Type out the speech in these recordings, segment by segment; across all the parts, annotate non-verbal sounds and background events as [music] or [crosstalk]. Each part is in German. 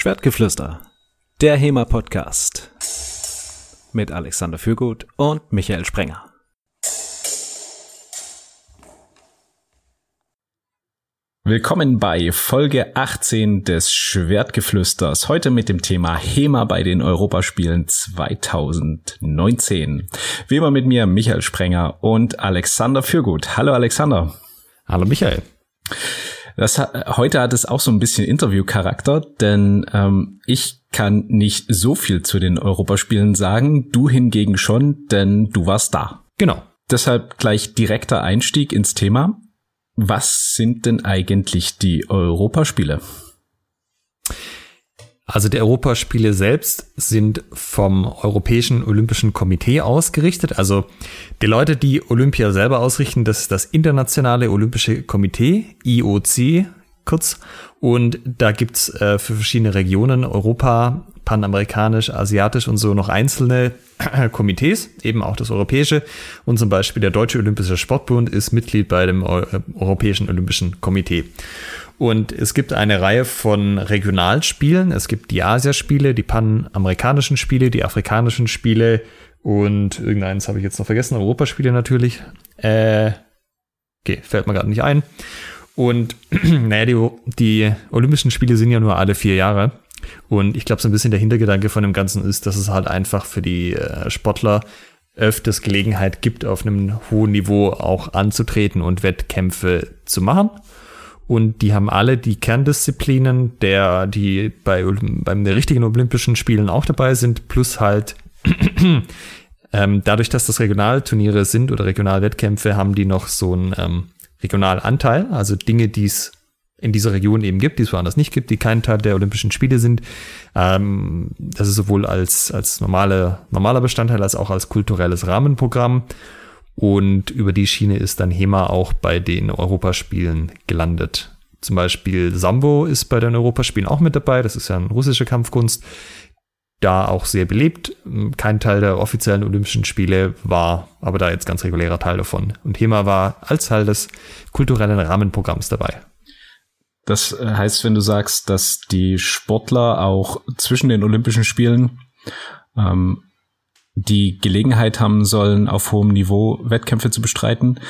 Schwertgeflüster, der HEMA-Podcast mit Alexander Fürgut und Michael Sprenger. Willkommen bei Folge 18 des Schwertgeflüsters. Heute mit dem Thema HEMA bei den Europaspielen 2019. Wie immer mit mir Michael Sprenger und Alexander Fürgut. Hallo Alexander. Hallo Michael. Das, heute hat es auch so ein bisschen Interviewcharakter, denn ähm, ich kann nicht so viel zu den Europaspielen sagen, du hingegen schon, denn du warst da. Genau. Deshalb gleich direkter Einstieg ins Thema. Was sind denn eigentlich die Europaspiele? Also die Europaspiele selbst sind vom Europäischen Olympischen Komitee ausgerichtet. Also die Leute, die Olympia selber ausrichten, das ist das Internationale Olympische Komitee, IOC kurz. Und da gibt's äh, für verschiedene Regionen, Europa, panamerikanisch, asiatisch und so noch einzelne [clears throat] Komitees, eben auch das europäische. Und zum Beispiel der Deutsche Olympische Sportbund ist Mitglied bei dem Europäischen Olympischen Komitee. Und es gibt eine Reihe von Regionalspielen. Es gibt die Asiaspiele, die panamerikanischen Spiele, die afrikanischen Spiele und irgendeines habe ich jetzt noch vergessen, Europaspiele natürlich. Äh, okay, fällt mir gerade nicht ein. Und [clears throat] naja, die, die Olympischen Spiele sind ja nur alle vier Jahre. Und ich glaube, so ein bisschen der Hintergedanke von dem Ganzen ist, dass es halt einfach für die äh, Sportler öfters Gelegenheit gibt, auf einem hohen Niveau auch anzutreten und Wettkämpfe zu machen. Und die haben alle die Kerndisziplinen, der, die bei, beim richtigen Olympischen Spielen auch dabei sind, plus halt [clears throat] ähm, dadurch, dass das Regionalturniere sind oder Regionalwettkämpfe, haben die noch so einen ähm, Regionalanteil, also Dinge, die es in dieser Region eben gibt, die es woanders nicht gibt, die kein Teil der Olympischen Spiele sind. Ähm, das ist sowohl als, als normale, normaler Bestandteil als auch als kulturelles Rahmenprogramm. Und über die Schiene ist dann HEMA auch bei den Europaspielen gelandet. Zum Beispiel Sambo ist bei den Europaspielen auch mit dabei. Das ist ja eine russische Kampfkunst. Da auch sehr belebt. Kein Teil der offiziellen Olympischen Spiele war aber da jetzt ganz regulärer Teil davon. Und HEMA war als Teil des kulturellen Rahmenprogramms dabei. Das äh, heißt, wenn du sagst, dass die Sportler auch zwischen den Olympischen Spielen ähm, die Gelegenheit haben sollen, auf hohem Niveau Wettkämpfe zu bestreiten,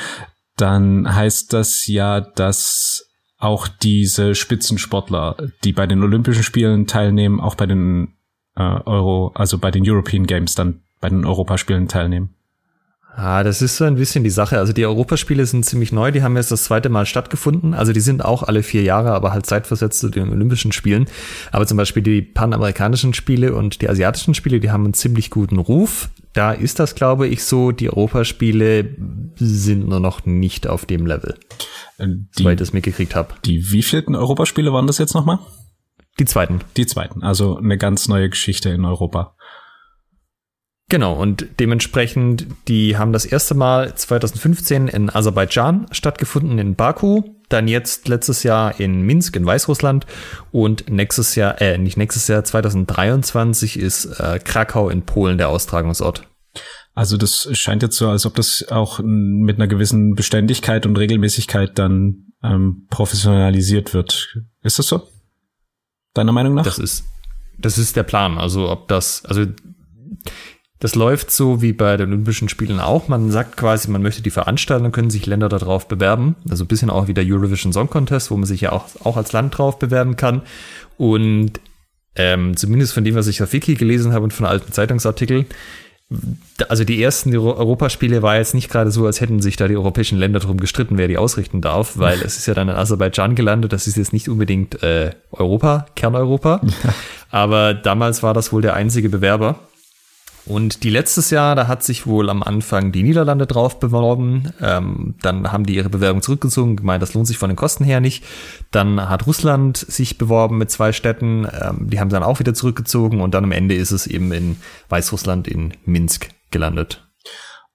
dann heißt das ja, dass auch diese Spitzensportler, die bei den Olympischen Spielen teilnehmen, auch bei den äh, Euro, also bei den European Games dann bei den Europaspielen teilnehmen. Ah, das ist so ein bisschen die Sache. Also die Europaspiele sind ziemlich neu, die haben jetzt das zweite Mal stattgefunden. Also die sind auch alle vier Jahre, aber halt zeitversetzt zu den Olympischen Spielen. Aber zum Beispiel die panamerikanischen Spiele und die asiatischen Spiele, die haben einen ziemlich guten Ruf. Da ist das, glaube ich, so. Die Europaspiele sind nur noch nicht auf dem Level. Äh, die, soweit ich das mitgekriegt habe. Die wievielten Europaspiele waren das jetzt nochmal? Die zweiten. Die zweiten. Also eine ganz neue Geschichte in Europa. Genau, und dementsprechend, die haben das erste Mal 2015 in Aserbaidschan stattgefunden, in Baku, dann jetzt letztes Jahr in Minsk in Weißrussland und nächstes Jahr, äh, nicht nächstes Jahr, 2023 ist äh, Krakau in Polen der Austragungsort. Also das scheint jetzt so, als ob das auch mit einer gewissen Beständigkeit und Regelmäßigkeit dann ähm, professionalisiert wird. Ist das so? Deiner Meinung nach? Das ist, das ist der Plan. Also ob das, also das läuft so wie bei den Olympischen Spielen auch. Man sagt quasi, man möchte die Veranstaltung, können sich Länder darauf bewerben. Also ein bisschen auch wie der Eurovision Song Contest, wo man sich ja auch, auch als Land drauf bewerben kann. Und ähm, zumindest von dem, was ich auf Wiki gelesen habe und von alten Zeitungsartikeln, also die ersten Europaspiele war jetzt nicht gerade so, als hätten sich da die europäischen Länder darum gestritten, wer die ausrichten darf, weil [laughs] es ist ja dann in Aserbaidschan gelandet. Das ist jetzt nicht unbedingt äh, Europa, Kerneuropa. Aber damals war das wohl der einzige Bewerber. Und die letztes Jahr, da hat sich wohl am Anfang die Niederlande drauf beworben. Ähm, dann haben die ihre Bewerbung zurückgezogen, gemeint, das lohnt sich von den Kosten her nicht. Dann hat Russland sich beworben mit zwei Städten. Ähm, die haben dann auch wieder zurückgezogen und dann am Ende ist es eben in Weißrussland in Minsk gelandet.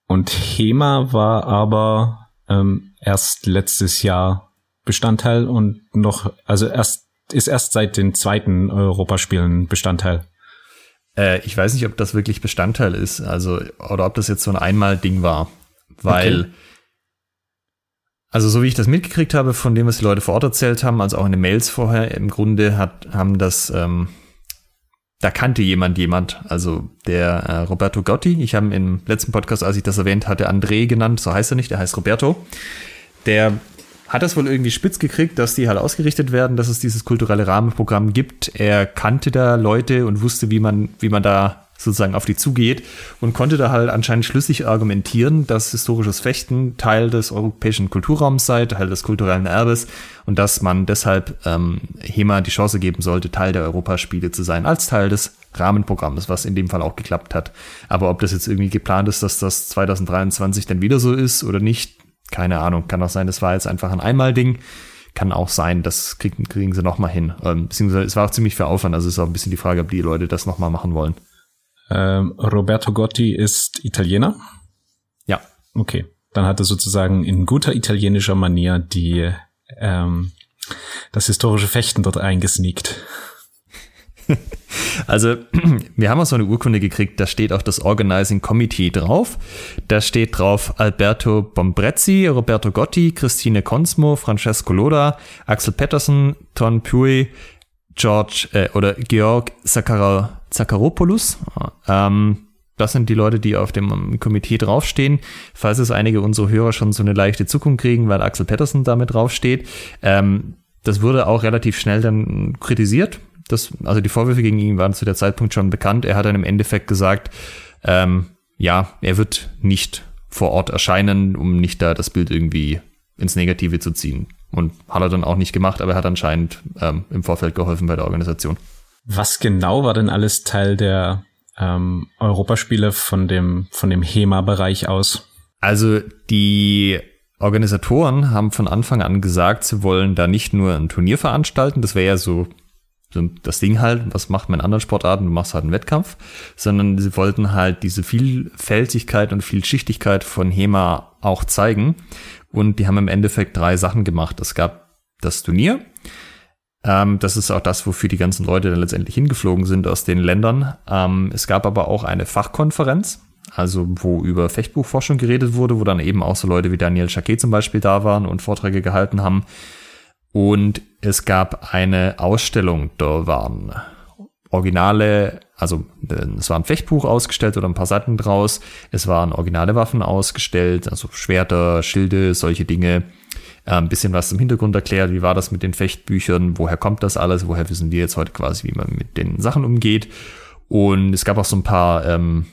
Und HEMA war aber ähm, erst letztes Jahr Bestandteil und noch, also erst ist erst seit den zweiten Europaspielen Bestandteil. Äh, ich weiß nicht, ob das wirklich Bestandteil ist, also oder ob das jetzt so ein Einmal-Ding war, weil okay. Also so wie ich das mitgekriegt habe von dem, was die Leute vor Ort erzählt haben, also auch in den Mails vorher, im Grunde hat, haben das ähm, da kannte jemand jemand. Also der äh, Roberto Gotti, ich habe im letzten Podcast, als ich das erwähnt hatte, André genannt, so heißt er nicht, der heißt Roberto. Der hat das wohl irgendwie spitz gekriegt, dass die halt ausgerichtet werden, dass es dieses kulturelle Rahmenprogramm gibt. Er kannte da Leute und wusste, wie man, wie man da sozusagen auf die zugeht und konnte da halt anscheinend schlüssig argumentieren, dass historisches Fechten Teil des europäischen Kulturraums sei, Teil des kulturellen Erbes und dass man deshalb ähm, HEMA die Chance geben sollte, Teil der Europaspiele zu sein, als Teil des Rahmenprogramms, was in dem Fall auch geklappt hat. Aber ob das jetzt irgendwie geplant ist, dass das 2023 dann wieder so ist oder nicht, keine Ahnung. Kann auch sein, das war jetzt einfach ein Einmal-Ding. Kann auch sein, das kriegen, kriegen sie nochmal hin. Ähm, beziehungsweise es war auch ziemlich viel Aufwand, also ist auch ein bisschen die Frage, ob die Leute das nochmal machen wollen. Ähm, Roberto Gotti ist Italiener? Ja. Okay. Dann hat er sozusagen in guter italienischer Manier die ähm, das historische Fechten dort eingesneakt. [laughs] Also, [clears throat] wir haben auch so eine Urkunde gekriegt, da steht auch das Organizing Committee drauf. Da steht drauf Alberto Bombrezzi, Roberto Gotti, Christine Consmo, Francesco Loda, Axel Pettersen, Ton Pui, George äh, oder Georg Zakaropoulos. Ähm, das sind die Leute, die auf dem Komitee draufstehen. Falls es einige unserer Hörer schon so eine leichte Zukunft kriegen, weil Axel Pettersen damit draufsteht. Ähm, das wurde auch relativ schnell dann kritisiert. Das, also die Vorwürfe gegen ihn waren zu der Zeitpunkt schon bekannt. Er hat dann im Endeffekt gesagt, ähm, ja, er wird nicht vor Ort erscheinen, um nicht da das Bild irgendwie ins Negative zu ziehen. Und hat er dann auch nicht gemacht, aber er hat anscheinend ähm, im Vorfeld geholfen bei der Organisation. Was genau war denn alles Teil der ähm, Europaspiele von dem, von dem HEMA-Bereich aus? Also die Organisatoren haben von Anfang an gesagt, sie wollen da nicht nur ein Turnier veranstalten, das wäre ja so, so das Ding halt, was macht man in anderen Sportarten, du machst halt einen Wettkampf, sondern sie wollten halt diese Vielfältigkeit und Vielschichtigkeit von HEMA auch zeigen und die haben im Endeffekt drei Sachen gemacht. Es gab das Turnier, ähm, das ist auch das, wofür die ganzen Leute dann letztendlich hingeflogen sind aus den Ländern. Ähm, es gab aber auch eine Fachkonferenz, also wo über Fechtbuchforschung geredet wurde, wo dann eben auch so Leute wie Daniel Jacquet zum Beispiel da waren und Vorträge gehalten haben. Und es gab eine Ausstellung, da waren originale, also es war ein Fechtbuch ausgestellt oder ein paar Seiten draus, es waren originale Waffen ausgestellt, also Schwerter, Schilde, solche Dinge. Äh, ein bisschen was zum Hintergrund erklärt, wie war das mit den Fechtbüchern, woher kommt das alles, woher wissen wir jetzt heute quasi, wie man mit den Sachen umgeht. Und es gab auch so ein paar, ähm,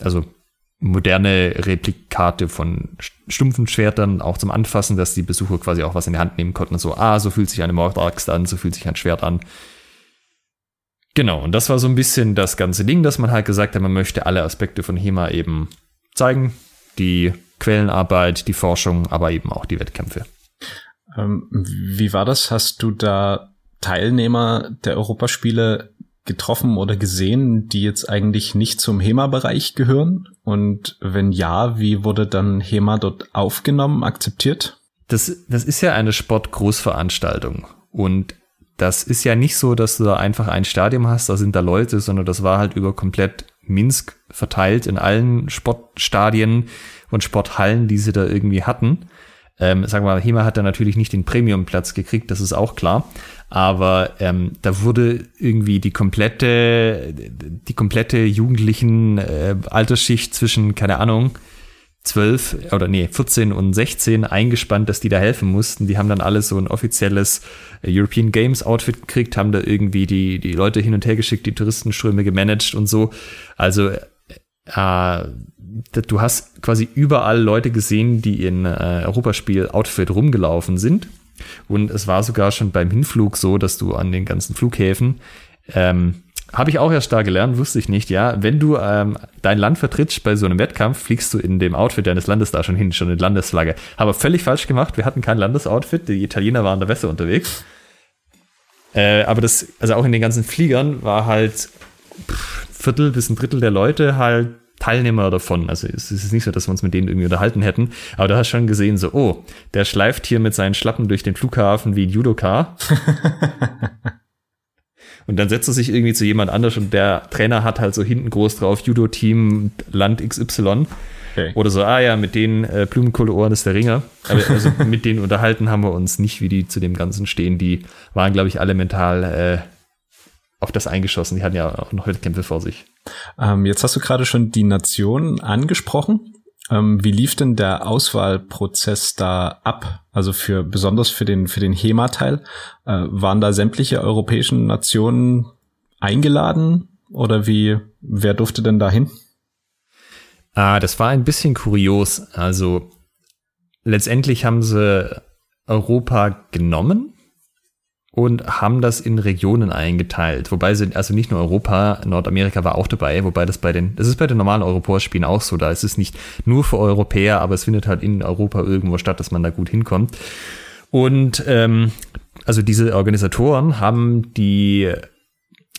also moderne Replikate von stumpfen Schwertern auch zum Anfassen, dass die Besucher quasi auch was in die Hand nehmen konnten. So, ah, so fühlt sich eine Mordaxt an, so fühlt sich ein Schwert an. Genau, und das war so ein bisschen das ganze Ding, dass man halt gesagt hat, man möchte alle Aspekte von HEMA eben zeigen. Die Quellenarbeit, die Forschung, aber eben auch die Wettkämpfe. Ähm, wie war das? Hast du da Teilnehmer der Europaspiele getroffen oder gesehen, die jetzt eigentlich nicht zum HEMA-Bereich gehören? Und wenn ja, wie wurde dann HEMA dort aufgenommen, akzeptiert? Das, das ist ja eine Sportgroßveranstaltung. Und das ist ja nicht so, dass du da einfach ein Stadion hast, da sind da Leute, sondern das war halt über komplett Minsk verteilt in allen Sportstadien und Sporthallen, die sie da irgendwie hatten. Ähm, sagen wir mal, Hema hat da natürlich nicht den Premium-Platz gekriegt, das ist auch klar. Aber ähm, da wurde irgendwie die komplette, die komplette jugendlichen äh, Altersschicht zwischen, keine Ahnung, 12 oder nee, 14 und 16 eingespannt, dass die da helfen mussten. Die haben dann alle so ein offizielles äh, European Games Outfit gekriegt, haben da irgendwie die, die Leute hin und her geschickt, die Touristenströme gemanagt und so. Also äh, du hast quasi überall Leute gesehen, die in äh, Europaspiel-Outfit rumgelaufen sind. Und es war sogar schon beim Hinflug so, dass du an den ganzen Flughäfen, ähm, habe ich auch erst da gelernt, wusste ich nicht, ja, wenn du ähm, dein Land vertrittst bei so einem Wettkampf, fliegst du in dem Outfit deines Landes da schon hin, schon in Landesflagge. Aber völlig falsch gemacht, wir hatten kein Landesoutfit, die Italiener waren da besser unterwegs. Äh, aber das, also auch in den ganzen Fliegern war halt pff, Viertel bis ein Drittel der Leute halt Teilnehmer davon. Also es ist nicht so, dass wir uns mit denen irgendwie unterhalten hätten. Aber du hast schon gesehen, so, oh, der schleift hier mit seinen Schlappen durch den Flughafen wie ein Judoka. [laughs] und dann setzt er sich irgendwie zu jemand anders und der Trainer hat halt so hinten groß drauf Judo-Team Land XY. Okay. Oder so, ah ja, mit denen äh, Blumenkohleohren ist der Ringer. Aber also [laughs] mit denen unterhalten haben wir uns nicht, wie die zu dem Ganzen stehen. Die waren, glaube ich, alle mental äh, auf das eingeschossen. Die hatten ja auch noch Wettkämpfe vor sich. Ähm, jetzt hast du gerade schon die Nation angesprochen. Ähm, wie lief denn der Auswahlprozess da ab? Also für besonders für den für den HEMA-Teil äh, waren da sämtliche europäischen Nationen eingeladen oder wie? Wer durfte denn da hin? Ah, das war ein bisschen kurios. Also letztendlich haben sie Europa genommen und haben das in Regionen eingeteilt. Wobei sie, also nicht nur Europa, Nordamerika war auch dabei, wobei das bei den, das ist bei den normalen Europaspielen auch so, da ist es nicht nur für Europäer, aber es findet halt in Europa irgendwo statt, dass man da gut hinkommt. Und ähm, also diese Organisatoren haben die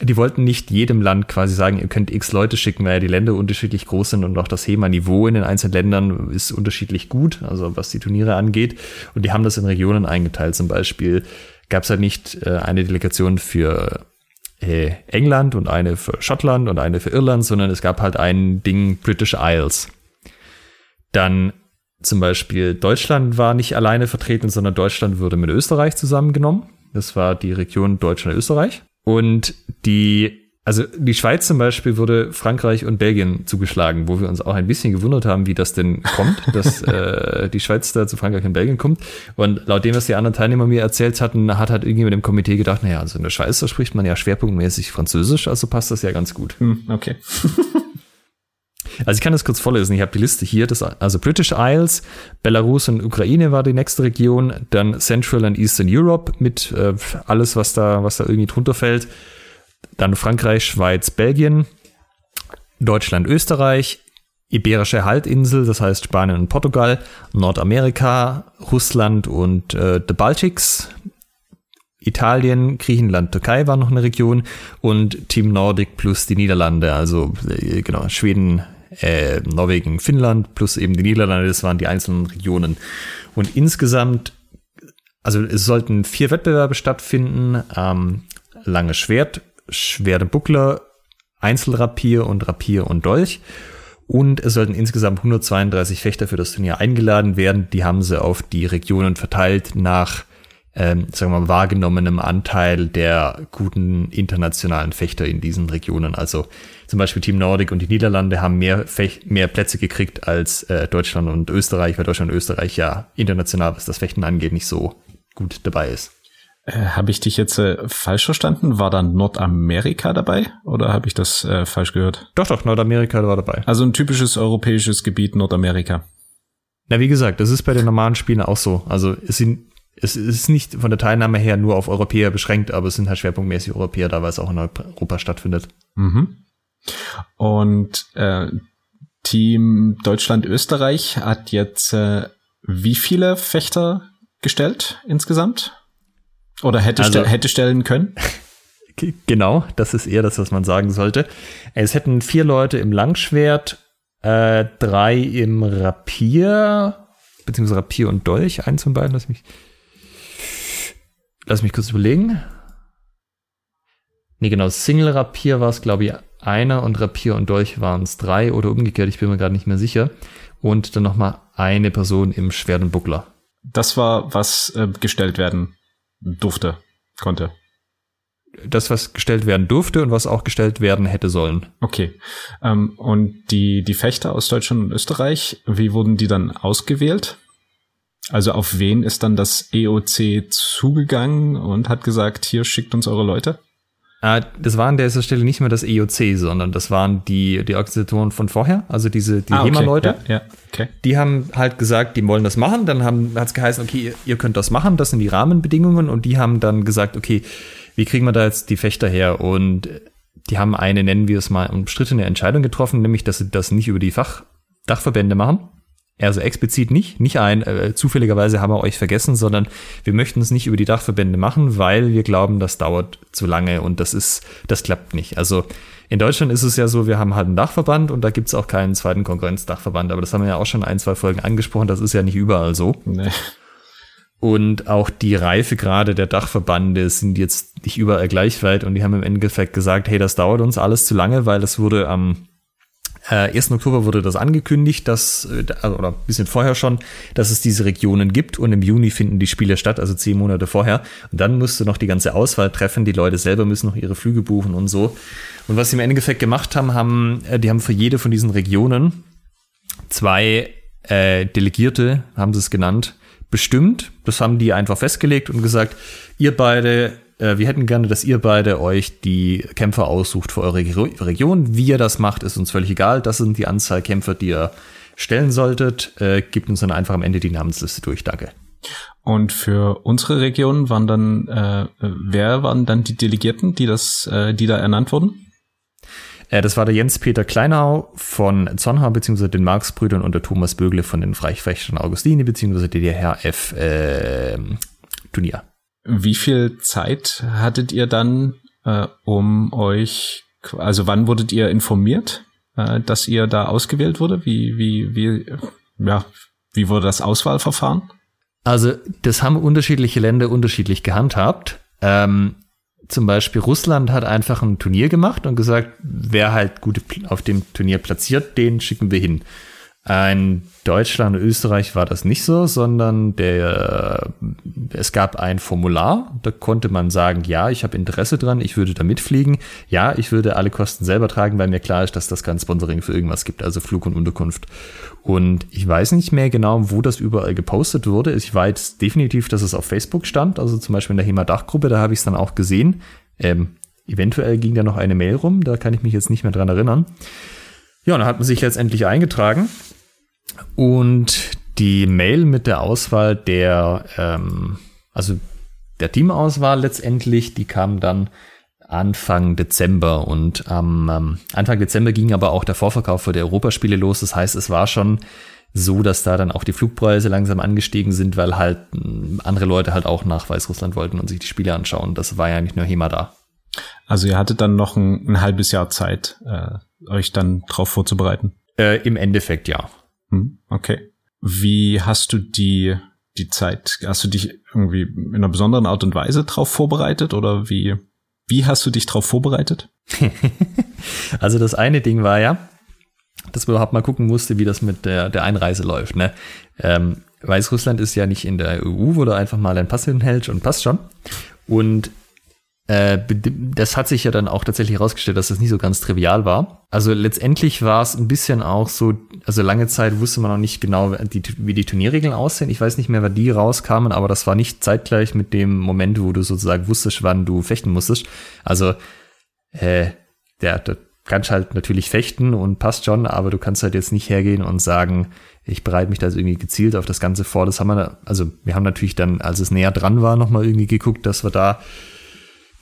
die wollten nicht jedem Land quasi sagen, ihr könnt x Leute schicken, weil ja die Länder unterschiedlich groß sind und auch das HEMA-Niveau in den einzelnen Ländern ist unterschiedlich gut, also was die Turniere angeht. Und die haben das in Regionen eingeteilt. Zum Beispiel gab es halt nicht äh, eine Delegation für äh, England und eine für Schottland und eine für Irland, sondern es gab halt ein Ding British Isles. Dann zum Beispiel Deutschland war nicht alleine vertreten, sondern Deutschland wurde mit Österreich zusammengenommen. Das war die Region Deutschland-Österreich. Und die also die Schweiz zum Beispiel wurde Frankreich und Belgien zugeschlagen, wo wir uns auch ein bisschen gewundert haben, wie das denn kommt, [laughs] dass äh, die Schweiz da zu Frankreich und Belgien kommt. Und laut dem, was die anderen Teilnehmer mir erzählt hatten, hat halt irgendjemand im Komitee gedacht, naja, also in der Schweiz, da spricht man ja schwerpunktmäßig Französisch, also passt das ja ganz gut. Hm, okay. [laughs] Also ich kann das kurz vorlesen. Ich habe die Liste hier. Das, also British Isles, Belarus und Ukraine war die nächste Region, dann Central and Eastern Europe mit äh, alles, was da, was da irgendwie drunter fällt. Dann Frankreich, Schweiz, Belgien, Deutschland, Österreich, Iberische Halbinsel, das heißt Spanien und Portugal, Nordamerika, Russland und äh, the Baltics, Italien, Griechenland, Türkei war noch eine Region und Team Nordic plus die Niederlande, also äh, genau, Schweden, äh, Norwegen, Finnland plus eben die Niederlande, das waren die einzelnen Regionen. Und insgesamt, also es sollten vier Wettbewerbe stattfinden, ähm, lange Schwert, Schwere Buckler, Einzelrapier und Rapier und Dolch. Und es sollten insgesamt 132 Fechter für das Turnier eingeladen werden. Die haben sie auf die Regionen verteilt nach, ähm, sagen wir mal, wahrgenommenem Anteil der guten internationalen Fechter in diesen Regionen. Also zum Beispiel Team Nordic und die Niederlande haben mehr, Fech mehr Plätze gekriegt als äh, Deutschland und Österreich, weil Deutschland und Österreich ja international, was das Fechten angeht, nicht so gut dabei ist. Äh, habe ich dich jetzt äh, falsch verstanden? War dann Nordamerika dabei oder habe ich das äh, falsch gehört? Doch, doch, Nordamerika war dabei. Also ein typisches europäisches Gebiet Nordamerika. Na, wie gesagt, das ist bei den normalen Spielen auch so. Also es sind es ist nicht von der Teilnahme her nur auf Europäer beschränkt, aber es sind halt schwerpunktmäßig Europäer da, weil es auch in Europa stattfindet. Mhm. Und äh, Team Deutschland-Österreich hat jetzt äh, wie viele Fechter gestellt insgesamt? Oder hätte, also, st hätte stellen können? [laughs] Genau, das ist eher das, was man sagen sollte. Es hätten vier Leute im Langschwert, äh, drei im Rapier, beziehungsweise Rapier und Dolch, eins von beiden, lass mich, lass mich kurz überlegen. Nee, genau, Single-Rapier war es, glaube ich, einer und Rapier und Dolch waren es drei oder umgekehrt, ich bin mir gerade nicht mehr sicher. Und dann nochmal eine Person im Schwert und Buckler. Das war, was äh, gestellt werden durfte, konnte. Das, was gestellt werden durfte und was auch gestellt werden hätte sollen. Okay. Ähm, und die, die Fechter aus Deutschland und Österreich, wie wurden die dann ausgewählt? Also auf wen ist dann das EOC zugegangen und hat gesagt, hier schickt uns eure Leute? Äh, das war an dieser Stelle nicht mehr das EOC, sondern das waren die, die Organisatoren von vorher, also diese die ah, okay. HEMA-Leute. Ja, ja, okay. Die haben halt gesagt, die wollen das machen. Dann hat es geheißen, okay, ihr, ihr könnt das machen, das sind die Rahmenbedingungen. Und die haben dann gesagt, okay, wie kriegen wir da jetzt die Fechter her? Und die haben eine, nennen wir es mal, umstrittene Entscheidung getroffen, nämlich, dass sie das nicht über die Fachdachverbände machen, also explizit nicht, nicht ein, äh, zufälligerweise haben wir euch vergessen, sondern wir möchten es nicht über die Dachverbände machen, weil wir glauben, das dauert zu lange und das ist, das klappt nicht. Also in Deutschland ist es ja so, wir haben halt einen Dachverband und da gibt es auch keinen zweiten Konkurrenzdachverband, aber das haben wir ja auch schon ein, zwei Folgen angesprochen, das ist ja nicht überall so. Nee. Und auch die Reifegrade der Dachverbande sind jetzt nicht überall gleich weit und die haben im Endeffekt gesagt, hey, das dauert uns alles zu lange, weil es wurde am äh, 1. Oktober wurde das angekündigt, dass, äh, also, oder ein bisschen vorher schon, dass es diese Regionen gibt und im Juni finden die Spiele statt, also zehn Monate vorher. Und dann musst du noch die ganze Auswahl treffen, die Leute selber müssen noch ihre Flüge buchen und so. Und was sie im Endeffekt gemacht haben, haben, äh, die haben für jede von diesen Regionen zwei äh, Delegierte, haben sie es genannt, bestimmt. Das haben die einfach festgelegt und gesagt, ihr beide äh, wir hätten gerne, dass ihr beide euch die Kämpfer aussucht für eure Region. Wie ihr das macht, ist uns völlig egal. Das sind die Anzahl Kämpfer, die ihr stellen solltet. Äh, gebt uns dann einfach am Ende die Namensliste durch. Danke. Und für unsere Region waren dann, äh, wer waren dann die Delegierten, die das, äh, die da ernannt wurden? Äh, das war der Jens-Peter Kleinau von Zornhau, beziehungsweise den Marx-Brüdern und der Thomas Bögle von den Freichfechtern Augustine, beziehungsweise DDRF äh, Turnier. Wie viel Zeit hattet ihr dann, äh, um euch, also wann wurdet ihr informiert, äh, dass ihr da ausgewählt wurde? Wie, wie, wie, ja, wie wurde das Auswahlverfahren? Also, das haben unterschiedliche Länder unterschiedlich gehandhabt. Ähm, zum Beispiel Russland hat einfach ein Turnier gemacht und gesagt, wer halt gut auf dem Turnier platziert, den schicken wir hin. In Deutschland und Österreich war das nicht so, sondern der, es gab ein Formular, da konnte man sagen, ja, ich habe Interesse dran, ich würde da mitfliegen, ja, ich würde alle Kosten selber tragen, weil mir klar ist, dass das kein Sponsoring für irgendwas gibt, also Flug und Unterkunft. Und ich weiß nicht mehr genau, wo das überall gepostet wurde. Ich weiß definitiv, dass es auf Facebook stand, also zum Beispiel in der HEMA-Dachgruppe, da habe ich es dann auch gesehen. Ähm, eventuell ging da noch eine Mail rum, da kann ich mich jetzt nicht mehr dran erinnern. Ja, und dann hat man sich letztendlich eingetragen und die Mail mit der Auswahl der, ähm, also der Teamauswahl letztendlich, die kam dann Anfang Dezember und am ähm, Anfang Dezember ging aber auch der Vorverkauf für die Europaspiele los. Das heißt, es war schon so, dass da dann auch die Flugpreise langsam angestiegen sind, weil halt äh, andere Leute halt auch nach Weißrussland wollten und sich die Spiele anschauen. Das war ja nicht nur HEMA da. Also ihr hattet dann noch ein, ein halbes Jahr Zeit, äh, euch dann drauf vorzubereiten. Äh, Im Endeffekt ja. Hm, okay. Wie hast du die, die Zeit, hast du dich irgendwie in einer besonderen Art und Weise drauf vorbereitet oder wie, wie hast du dich drauf vorbereitet? [laughs] also das eine Ding war ja, dass man überhaupt mal gucken musste, wie das mit der, der Einreise läuft. Ne? Ähm, Weißrussland ist ja nicht in der EU, wo du einfach mal einen Pass hinhältst und passt schon. Und äh, das hat sich ja dann auch tatsächlich herausgestellt, dass das nicht so ganz trivial war. Also letztendlich war es ein bisschen auch so, also lange Zeit wusste man noch nicht genau, wie die, wie die Turnierregeln aussehen. Ich weiß nicht mehr, wann die rauskamen, aber das war nicht zeitgleich mit dem Moment, wo du sozusagen wusstest, wann du fechten musstest. Also, äh, der, der kannst halt natürlich fechten und passt schon, aber du kannst halt jetzt nicht hergehen und sagen, ich bereite mich da irgendwie gezielt auf das Ganze vor. Das haben wir, also wir haben natürlich dann, als es näher dran war, nochmal irgendwie geguckt, dass wir da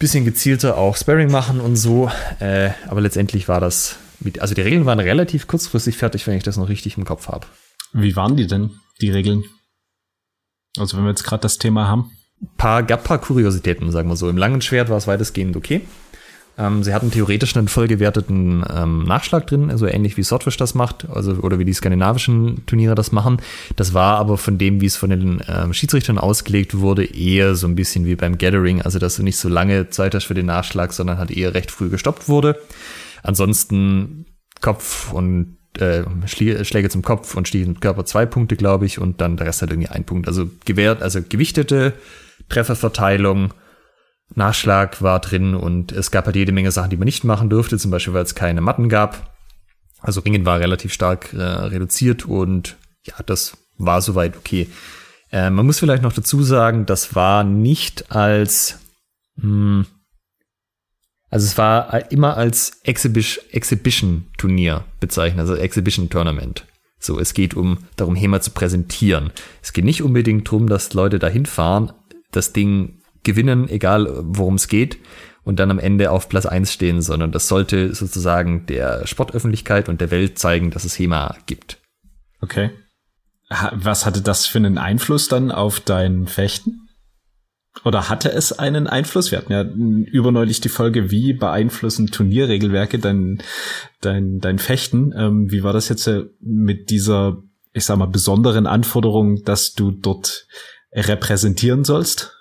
bisschen gezielter auch Sparring machen und so. Äh, aber letztendlich war das, mit, also die Regeln waren relativ kurzfristig fertig, wenn ich das noch richtig im Kopf habe. Wie waren die denn, die Regeln? Also wenn wir jetzt gerade das Thema haben. Paar, gab paar Kuriositäten, sagen wir so. Im langen Schwert war es weitestgehend okay. Ähm, sie hatten theoretisch einen vollgewerteten ähm, Nachschlag drin, also ähnlich wie Swordfish das macht, also oder wie die skandinavischen Turniere das machen. Das war aber von dem, wie es von den ähm, Schiedsrichtern ausgelegt wurde, eher so ein bisschen wie beim Gathering, also dass du nicht so lange Zeit hast für den Nachschlag, sondern halt eher recht früh gestoppt wurde. Ansonsten Kopf und äh, Schläge zum Kopf und zum Körper zwei Punkte, glaube ich, und dann der Rest hat irgendwie ein Punkt. Also gewährt, also gewichtete Trefferverteilung Nachschlag war drin und es gab halt jede Menge Sachen, die man nicht machen durfte, zum Beispiel, weil es keine Matten gab. Also Ringen war relativ stark äh, reduziert und ja, das war soweit okay. Äh, man muss vielleicht noch dazu sagen, das war nicht als, mh, hm, also es war immer als Exhibition-Turnier bezeichnet, also Exhibition-Tournament. So, es geht um darum, HEMA zu präsentieren. Es geht nicht unbedingt darum, dass Leute dahin fahren, das Ding gewinnen, egal worum es geht, und dann am Ende auf Platz eins stehen, sondern das sollte sozusagen der Sportöffentlichkeit und der Welt zeigen, dass es HEMA gibt. Okay. Was hatte das für einen Einfluss dann auf dein Fechten? Oder hatte es einen Einfluss? Wir hatten ja überneulich die Folge, wie beeinflussen Turnierregelwerke dein, dein, dein Fechten? Ähm, wie war das jetzt äh, mit dieser, ich sag mal, besonderen Anforderung, dass du dort repräsentieren sollst?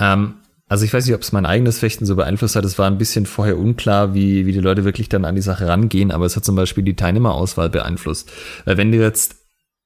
Ähm, Also ich weiß nicht, ob es mein eigenes Fechten so beeinflusst hat. Es war ein bisschen vorher unklar, wie, wie die Leute wirklich dann an die Sache rangehen, aber es hat zum Beispiel die Teilnehmerauswahl beeinflusst. Weil wenn du jetzt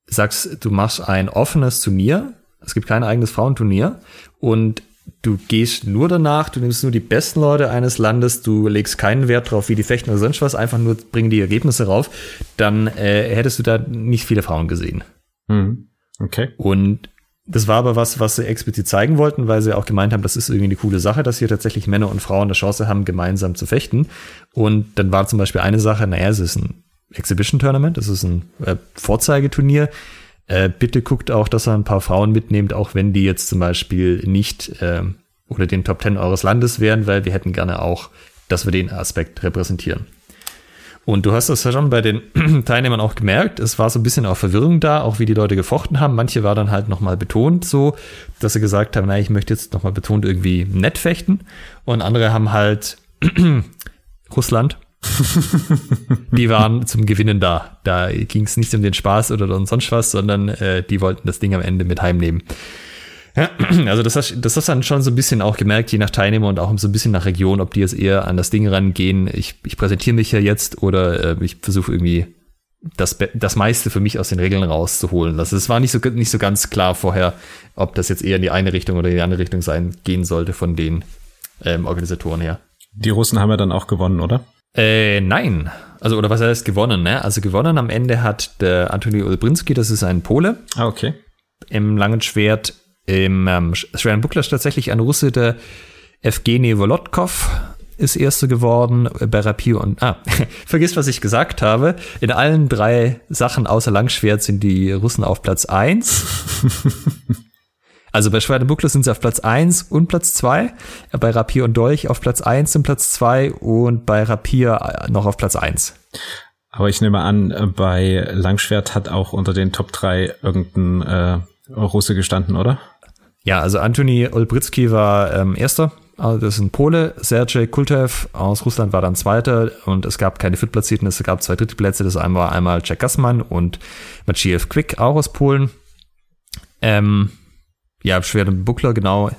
sagst, du machst ein offenes Turnier, es gibt kein eigenes Frauenturnier und du gehst nur danach, du nimmst nur die besten Leute eines Landes, du legst keinen Wert drauf, wie die fechten oder sonst was, einfach nur bringen die Ergebnisse rauf, dann äh, hättest du da nicht viele Frauen gesehen. Mhm. Okay. Und das war aber was, was sie explizit zeigen wollten, weil sie auch gemeint haben, das ist irgendwie eine coole Sache, dass hier tatsächlich Männer und Frauen eine Chance haben, gemeinsam zu fechten. Und dann war zum Beispiel eine Sache, naja, es ist ein Exhibition Tournament, das ist ein äh, Vorzeigeturnier. Äh, bitte guckt auch, dass er ein paar Frauen mitnehmt, auch wenn die jetzt zum Beispiel nicht äh, oder den Top Ten eures Landes wären, weil wir hätten gerne auch, dass wir den Aspekt repräsentieren. Und du hast das ja schon bei den [clears throat] Teilnehmern auch gemerkt. Es war so ein bisschen auch Verwirrung da, auch wie die Leute gefochten haben. Manche war dann halt nochmal betont so, dass sie gesagt haben, na, ich möchte jetzt nochmal betont irgendwie nett fechten. Und andere haben halt [clears throat] Russland. [laughs] die waren zum Gewinnen da. Da ging es nicht um den Spaß oder um sonst was, sondern äh, die wollten das Ding am Ende mit heimnehmen. Ja, [clears throat] also das hast, das hast dann schon so ein bisschen auch gemerkt, je nach Teilnehmer und auch so ein bisschen nach Region, ob die jetzt eher an das Ding rangehen. Ich, ich präsentiere mich ja jetzt oder äh, ich versuche irgendwie das, das meiste für mich aus den Regeln rauszuholen. Das, das war nicht so, nicht so ganz klar vorher, ob das jetzt eher in die eine Richtung oder in die andere Richtung sein gehen sollte von den ähm, Organisatoren her. Die Russen haben ja dann auch gewonnen, oder? Äh, nein. Also, oder was heißt gewonnen, ne? Also gewonnen am Ende hat der Antoni Olbrinski, das ist ein Pole. Ah, okay. Im langen Schwert im ähm, Schweren Bucklash tatsächlich ein Russe, der Evgeny Volotkov ist Erster geworden bei Rapier und, ah, [laughs] vergiss, was ich gesagt habe. In allen drei Sachen außer Langschwert sind die Russen auf Platz eins. [laughs] also bei Schwert und Buckler sind sie auf Platz eins und Platz zwei. Bei Rapier und Dolch auf Platz eins und Platz zwei und bei Rapier noch auf Platz eins. Aber ich nehme an, bei Langschwert hat auch unter den Top drei irgendein äh, Russe gestanden, oder? Ja, also Antoni Olbrycki war ähm, Erster. Also das ist ein Pole. Sergej Kultev aus Russland war dann Zweiter und es gab keine Viertplatzierten, es gab zwei Drittplätze. Das war einmal Jack Gassmann und Maciej Quick, auch aus Polen. Ähm, ja, Schwert und Buckler, genau.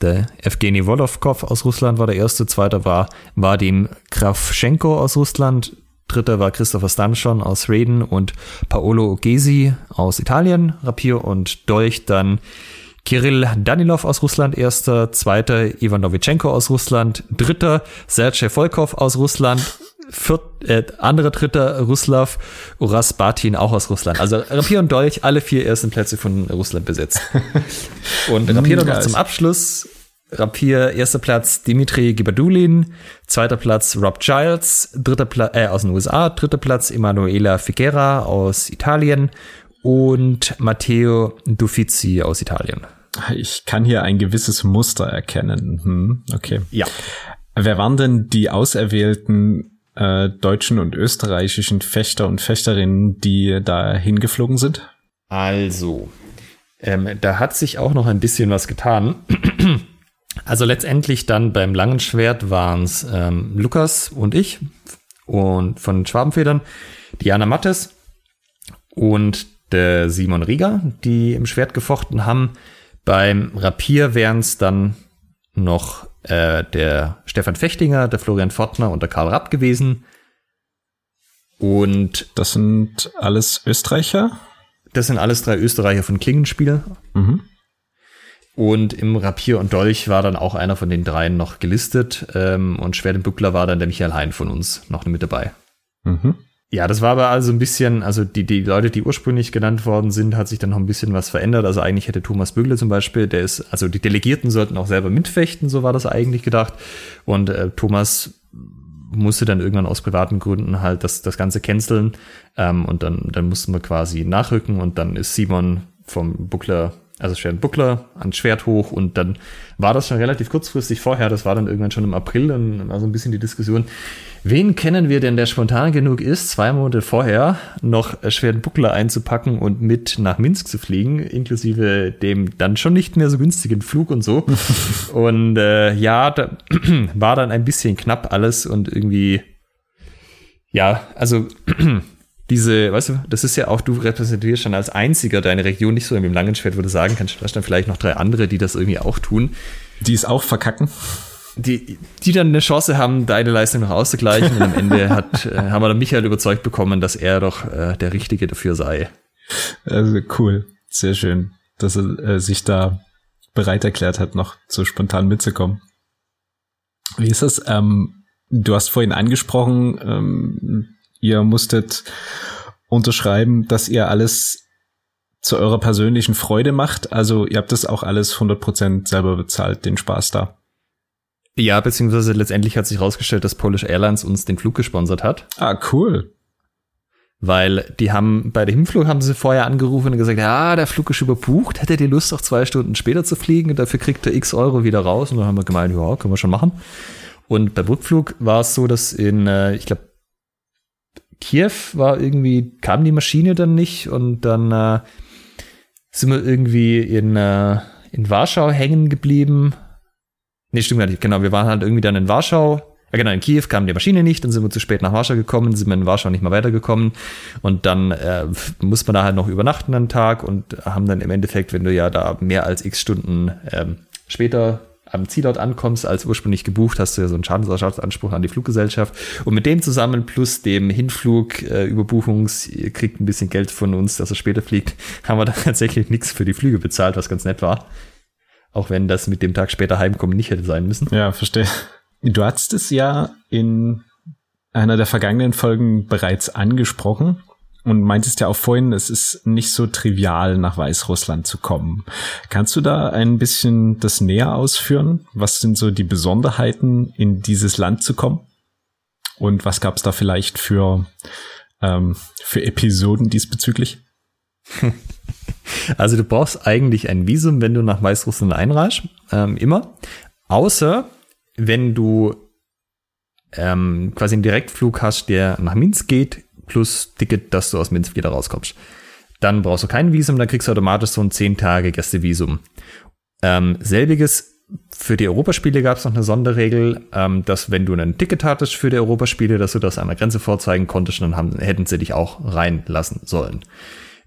Der Evgeny Wolowkow aus Russland war der Erste. Zweiter war Vadim Kravchenko aus Russland. Dritter war Christopher Stanchon aus Schweden und Paolo Gesi aus Italien. Rapier und Dolch dann Kirill Danilov aus Russland, erster, zweiter Ivan Novichenko aus Russland, dritter Sergei Volkov aus Russland, viert, äh, anderer dritter Ruslav Uras Batin auch aus Russland. Also Rapier und Dolch, alle vier ersten Plätze von Russland besetzt. [laughs] Und Rapier noch zum Abschluss. Rapier, erster Platz Dimitri Gibadulin, zweiter Platz Rob Giles, dritter Platz äh, aus den USA, dritter Platz Emanuela Figuera aus Italien und Matteo Duffizi aus Italien. Ich kann hier ein gewisses Muster erkennen. Hm, okay. Ja. Wer waren denn die auserwählten äh, deutschen und österreichischen Fechter und Fechterinnen, die da hingeflogen sind? Also, ähm, da hat sich auch noch ein bisschen was getan. [clears throat] Also letztendlich dann beim langen Schwert waren es ähm, Lukas und ich und von Schwabenfedern, Diana Mattes und der Simon Rieger, die im Schwert gefochten haben. Beim Rapier wären es dann noch äh, der Stefan Fechtinger, der Florian Fortner und der Karl Rapp gewesen. Und das sind alles Österreicher? Das sind alles drei Österreicher von Klingenspiel. Mhm. Und im Rapier und Dolch war dann auch einer von den dreien noch gelistet. Ähm, und Schwert und Buckler war dann der Michael Hein von uns noch mit dabei. Mhm. Ja, das war aber also ein bisschen, also die, die Leute, die ursprünglich genannt worden sind, hat sich dann noch ein bisschen was verändert. Also eigentlich hätte Thomas Bügle zum Beispiel, der ist, also die Delegierten sollten auch selber mitfechten, so war das eigentlich gedacht. Und äh, Thomas musste dann irgendwann aus privaten Gründen halt das, das Ganze canceln. Ähm, und dann, dann mussten wir quasi nachrücken und dann ist Simon vom Buckler also Schwert Buckler ans Schwert hoch und dann war das schon relativ kurzfristig vorher, das war dann irgendwann schon im April, dann war so ein bisschen die Diskussion, wen kennen wir denn, der spontan genug ist, zwei Monate vorher noch Schwert Buckler einzupacken und mit nach Minsk zu fliegen, inklusive dem dann schon nicht mehr so günstigen Flug und so. [laughs] und äh, ja, da [clears throat] war dann ein bisschen knapp alles und irgendwie, ja, also [clears throat] diese, weißt du, das ist ja auch, du repräsentierst schon als einziger deine Region, nicht so im Langenschwert, wo du sagen kannst, du hast dann vielleicht noch drei andere, die das irgendwie auch tun. Die es auch verkacken. Die, die dann eine Chance haben, deine Leistung noch auszugleichen. Und am Ende [laughs] hat, äh, haben wir dann Michael überzeugt bekommen, dass er doch äh, der Richtige dafür sei. Also cool, sehr schön, dass er äh, sich da bereit erklärt hat, noch so spontan mitzukommen. Wie ist das? Ähm, du hast vorhin angesprochen, ähm, ihr musstet unterschreiben, dass ihr alles zu eurer persönlichen Freude macht. Also ihr habt das auch alles 100% selber bezahlt, den Spaß da. Ja, beziehungsweise letztendlich hat sich herausgestellt, dass Polish Airlines uns den Flug gesponsert hat. Ah, cool. Weil die haben, bei der Hinflug haben sie vorher angerufen und gesagt, ja, der Flug ist überbucht, hättet ihr Lust, auch zwei Stunden später zu fliegen und dafür kriegt ihr x Euro wieder raus. Und dann haben wir gemeint, ja, können wir schon machen. Und beim Rückflug war es so, dass in, äh, ich glaube, Kiew war irgendwie, kam die Maschine dann nicht und dann äh, sind wir irgendwie in, äh, in Warschau hängen geblieben. Nee, stimmt gar nicht. Genau, wir waren halt irgendwie dann in Warschau. Ja, genau, in Kiew kam die Maschine nicht, dann sind wir zu spät nach Warschau gekommen, sind wir in Warschau nicht mehr weitergekommen und dann äh, muss man da halt noch übernachten einen Tag und haben dann im Endeffekt, wenn du ja da mehr als x Stunden ähm, später am Zielort ankommst, als ursprünglich gebucht, hast du ja so einen Schadensersatzanspruch an die Fluggesellschaft. Und mit dem zusammen plus dem Hinflug, äh, Überbuchungs, kriegt ein bisschen Geld von uns, dass er später fliegt, [laughs] haben wir da tatsächlich nichts für die Flüge bezahlt, was ganz nett war. Auch wenn das mit dem Tag später heimkommen nicht hätte sein müssen. Ja, verstehe. Du hattest es ja in einer der vergangenen Folgen bereits angesprochen und meintest ja auch vorhin, es ist nicht so trivial, nach Weißrussland zu kommen. Kannst du da ein bisschen das näher ausführen? Was sind so die Besonderheiten, in dieses Land zu kommen? Und was gab es da vielleicht für, ähm, für Episoden diesbezüglich? [laughs] Also du brauchst eigentlich ein Visum, wenn du nach Weißrussland einreist, ähm, immer. Außer wenn du ähm, quasi einen Direktflug hast, der nach Minsk geht, plus Ticket, dass du aus Minsk wieder rauskommst. Dann brauchst du kein Visum, dann kriegst du automatisch so ein 10 Tage Gästevisum. Ähm, selbiges für die Europaspiele gab es noch eine Sonderregel, ähm, dass wenn du ein Ticket hattest für die Europaspiele, dass du das an der Grenze vorzeigen konntest, dann haben, hätten sie dich auch reinlassen sollen.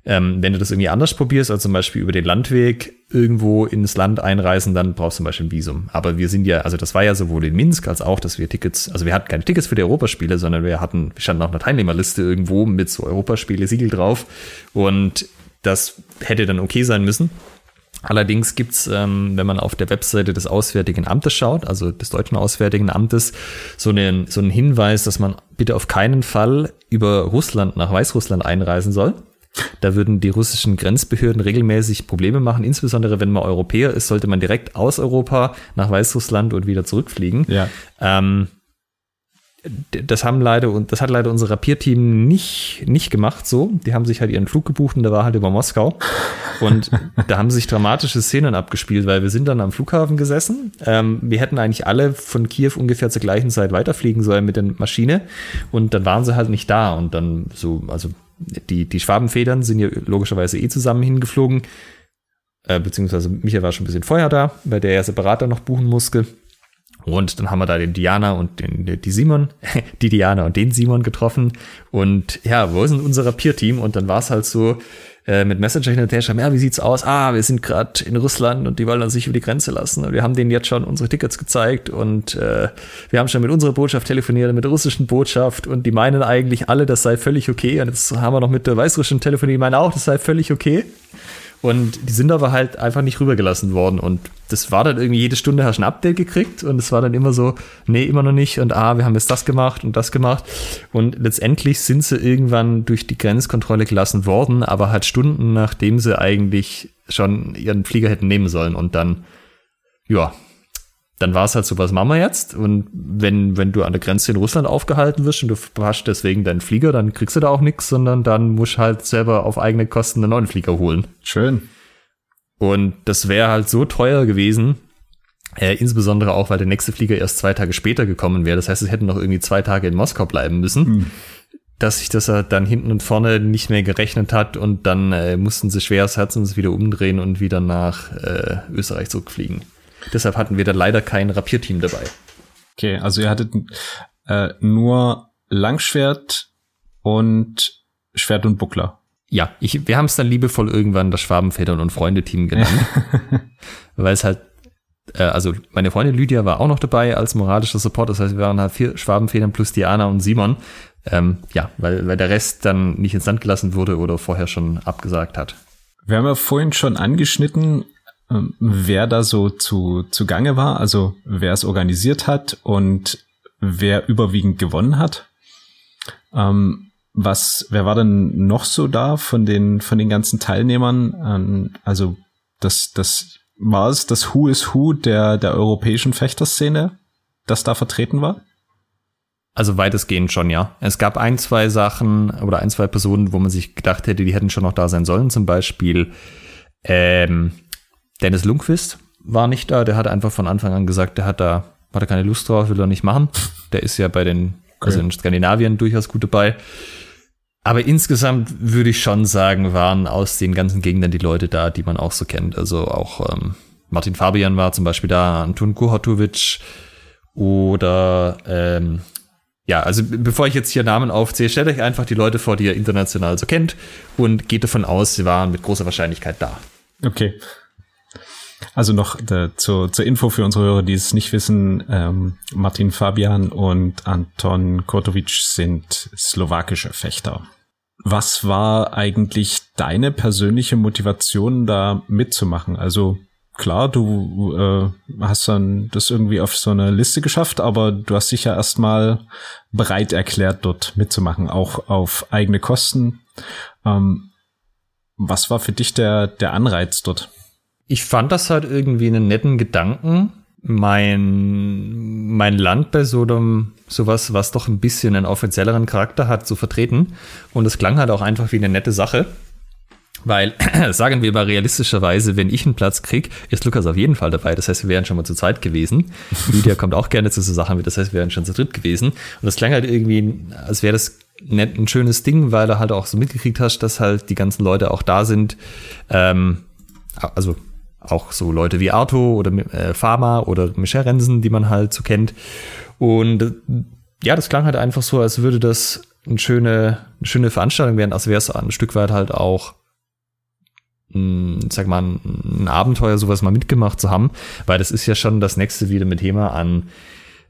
Ähm, wenn du das irgendwie anders probierst, also zum Beispiel über den Landweg irgendwo ins Land einreisen, dann brauchst du zum Beispiel ein Visum. Aber wir sind ja, also das war ja sowohl in Minsk als auch, dass wir Tickets, also wir hatten keine Tickets für die Europaspiele, sondern wir hatten, wir standen auf einer Teilnehmerliste irgendwo mit so Europaspiele-Siegel drauf und das hätte dann okay sein müssen. Allerdings gibt's, ähm, wenn man auf der Webseite des Auswärtigen Amtes schaut, also des deutschen Auswärtigen Amtes, so einen, so einen Hinweis, dass man bitte auf keinen Fall über Russland nach Weißrussland einreisen soll. Da würden die russischen Grenzbehörden regelmäßig Probleme machen, insbesondere wenn man Europäer ist, sollte man direkt aus Europa nach Weißrussland und wieder zurückfliegen. Ja. Ähm, das haben leider und das hat leider unser Rapierteam nicht nicht gemacht so. Die haben sich halt ihren Flug gebucht und der war halt über Moskau und [laughs] da haben sich dramatische Szenen abgespielt, weil wir sind dann am Flughafen gesessen. Ähm, wir hätten eigentlich alle von Kiew ungefähr zur gleichen Zeit weiterfliegen sollen mit der Maschine und dann waren sie halt nicht da und dann so also die, die Schwabenfedern sind ja logischerweise eh zusammen hingeflogen. Äh, beziehungsweise Michael war schon ein bisschen vorher da, weil der ja separat noch buchen musste. Und dann haben wir da den Diana und den, die Simon, [laughs] die Diana und den Simon getroffen. Und ja, wo ist denn unser Rapierteam? Und dann war es halt so, äh, mit Messenger hin und her schreiben, ja, wie sieht's aus? Ah, wir sind gerade in Russland und die wollen uns nicht über die Grenze lassen. Und wir haben denen jetzt schon unsere Tickets gezeigt und äh, wir haben schon mit unserer Botschaft telefoniert, mit der russischen Botschaft und die meinen eigentlich alle, das sei völlig okay. Und jetzt haben wir noch mit der weißrussischen telefoniert, die meinen auch, das sei völlig okay. Und die sind aber halt einfach nicht rübergelassen worden. Und das war dann irgendwie jede Stunde hast du ein Update gekriegt und es war dann immer so, nee, immer noch nicht. Und ah, wir haben jetzt das gemacht und das gemacht. Und letztendlich sind sie irgendwann durch die Grenzkontrolle gelassen worden, aber halt Stunden nachdem sie eigentlich schon ihren Flieger hätten nehmen sollen. Und dann, ja, dann war es halt so, was machen wir jetzt? Und wenn, wenn du an der Grenze in Russland aufgehalten wirst und du hast deswegen deinen Flieger, dann kriegst du da auch nichts, sondern dann musst du halt selber auf eigene Kosten einen neuen Flieger holen. Schön. Und das wäre halt so teuer gewesen, äh, insbesondere auch, weil der nächste Flieger erst zwei Tage später gekommen wäre. Das heißt, es hätten noch irgendwie zwei Tage in Moskau bleiben müssen. Mhm. Dass sich das halt dann hinten und vorne nicht mehr gerechnet hat und dann äh, mussten sie schwer das Herz uns wieder umdrehen und wieder nach äh, Österreich zurückfliegen. Deshalb hatten wir da leider kein Rapierteam dabei. Okay, also ihr hattet äh, nur Langschwert und Schwert und Buckler. Ja, ich, wir haben es dann liebevoll irgendwann das Schwabenfedern und Freunde-Team genannt. [laughs] weil es halt, äh, also meine Freundin Lydia war auch noch dabei als moralischer Support. Das heißt, wir waren halt vier Schwabenfedern plus Diana und Simon. Ähm, ja, weil, weil der Rest dann nicht ins Land gelassen wurde oder vorher schon abgesagt hat. Wir haben ja vorhin schon angeschnitten, ähm, wer da so zu, zu Gange war, also wer es organisiert hat und wer überwiegend gewonnen hat. Ähm, was, wer war denn noch so da von den, von den ganzen Teilnehmern? Ähm, also, das, das, war es das Who is Who der, der europäischen Fechterszene, das da vertreten war? Also weitestgehend schon, ja. Es gab ein, zwei Sachen oder ein, zwei Personen, wo man sich gedacht hätte, die hätten schon noch da sein sollen. Zum Beispiel ähm, Dennis Lundqvist war nicht da. Der hat einfach von Anfang an gesagt, der hat da, hat er keine Lust drauf, will er nicht machen. Der ist ja bei den, okay. also in Skandinavien durchaus gut dabei. Aber insgesamt würde ich schon sagen, waren aus den ganzen Gegenden die Leute da, die man auch so kennt. Also auch ähm, Martin Fabian war zum Beispiel da, Antun Kuhatovic oder ähm, ja, also bevor ich jetzt hier Namen aufzähle, stellt euch einfach die Leute vor, die ihr international so kennt und geht davon aus, sie waren mit großer Wahrscheinlichkeit da. Okay. Also noch äh, zur, zur Info für unsere Hörer, die es nicht wissen, ähm, Martin Fabian und Anton Kotovic sind slowakische Fechter. Was war eigentlich deine persönliche Motivation, da mitzumachen? Also klar, du äh, hast dann das irgendwie auf so eine Liste geschafft, aber du hast dich ja erstmal bereit erklärt, dort mitzumachen, auch auf eigene Kosten. Ähm, was war für dich der, der Anreiz dort? Ich fand das halt irgendwie einen netten Gedanken, mein, mein Land bei so einem, sowas, was doch ein bisschen einen offizielleren Charakter hat, zu vertreten. Und es klang halt auch einfach wie eine nette Sache. Weil, [clears throat] sagen wir mal realistischerweise, wenn ich einen Platz krieg, ist Lukas auf jeden Fall dabei. Das heißt, wir wären schon mal zu zweit gewesen. [laughs] Lydia kommt auch gerne zu so Sachen mit. Das heißt, wir wären schon zu dritt gewesen. Und das klang halt irgendwie, als wäre das nett, ein schönes Ding, weil du halt auch so mitgekriegt hast, dass halt die ganzen Leute auch da sind. Ähm, also auch so Leute wie Arto oder äh, Pharma oder Michel Rensen, die man halt so kennt. Und äh, ja, das klang halt einfach so, als würde das eine schöne, eine schöne Veranstaltung werden, als wäre es ein Stück weit halt auch sag mal, ein Abenteuer, sowas mal mitgemacht zu haben, weil das ist ja schon das nächste wieder mit Thema an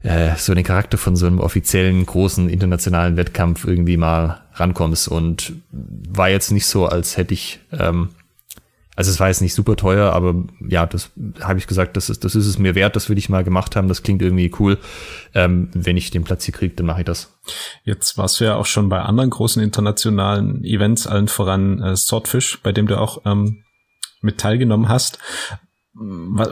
äh, so den Charakter von so einem offiziellen großen internationalen Wettkampf irgendwie mal rankommst. Und war jetzt nicht so, als hätte ich ähm, also es war jetzt nicht super teuer, aber ja, das habe ich gesagt, das ist, das ist es mir wert, das würde ich mal gemacht haben. Das klingt irgendwie cool. Ähm, wenn ich den Platz hier kriege, dann mache ich das. Jetzt warst du ja auch schon bei anderen großen internationalen Events, allen voran äh, Swordfish, bei dem du auch ähm, mit teilgenommen hast. Was,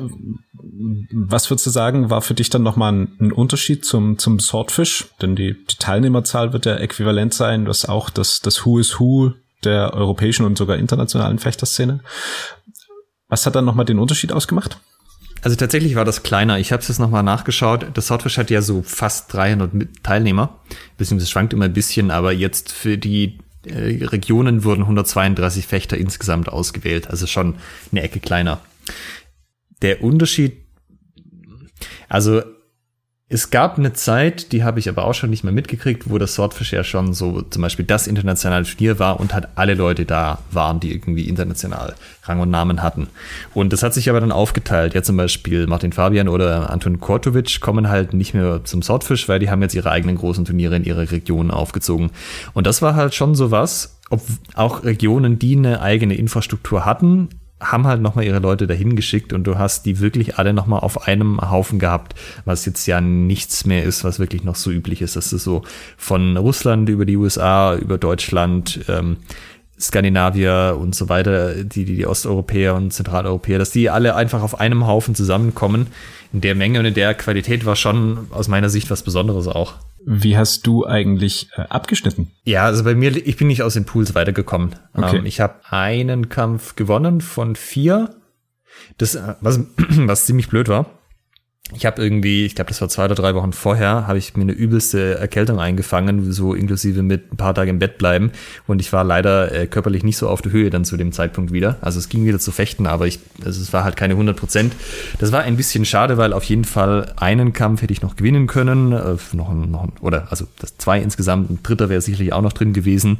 was würdest du sagen, war für dich dann nochmal ein, ein Unterschied zum, zum Swordfish? Denn die, die Teilnehmerzahl wird ja äquivalent sein. Du hast auch das, das Who is Who der europäischen und sogar internationalen Fechterszene. Was hat dann nochmal den Unterschied ausgemacht? Also tatsächlich war das kleiner. Ich habe es jetzt nochmal nachgeschaut. Das Swordfish hat ja so fast 300 Teilnehmer. Beziehungsweise schwankt immer ein bisschen, aber jetzt für die äh, Regionen wurden 132 Fechter insgesamt ausgewählt. Also schon eine Ecke kleiner. Der Unterschied, also es gab eine Zeit, die habe ich aber auch schon nicht mehr mitgekriegt, wo das Swordfish ja schon so zum Beispiel das internationale Turnier war und halt alle Leute da waren, die irgendwie international Rang und Namen hatten. Und das hat sich aber dann aufgeteilt. Ja, zum Beispiel Martin Fabian oder Anton Kortovic kommen halt nicht mehr zum Swordfish, weil die haben jetzt ihre eigenen großen Turniere in ihre Regionen aufgezogen. Und das war halt schon so was, ob auch Regionen, die eine eigene Infrastruktur hatten, haben halt nochmal ihre Leute dahin geschickt und du hast die wirklich alle nochmal auf einem Haufen gehabt, was jetzt ja nichts mehr ist, was wirklich noch so üblich ist. Das ist so von Russland über die USA, über Deutschland, ähm, Skandinavier und so weiter, die, die, die Osteuropäer und Zentraleuropäer, dass die alle einfach auf einem Haufen zusammenkommen. In der Menge und in der Qualität war schon aus meiner Sicht was Besonderes auch. Wie hast du eigentlich äh, abgeschnitten? Ja, also bei mir, ich bin nicht aus den Pools weitergekommen. Okay. Ähm, ich habe einen Kampf gewonnen von vier. Das, äh, was, [clears throat] was ziemlich blöd war. Ich habe irgendwie, ich glaube, das war zwei oder drei Wochen vorher, habe ich mir eine übelste Erkältung eingefangen, so inklusive mit ein paar Tage im Bett bleiben. Und ich war leider äh, körperlich nicht so auf der Höhe dann zu dem Zeitpunkt wieder. Also es ging wieder zu fechten, aber ich, also es war halt keine 100 Prozent. Das war ein bisschen schade, weil auf jeden Fall einen Kampf hätte ich noch gewinnen können, äh, noch, noch, oder also das zwei insgesamt, ein dritter wäre sicherlich auch noch drin gewesen.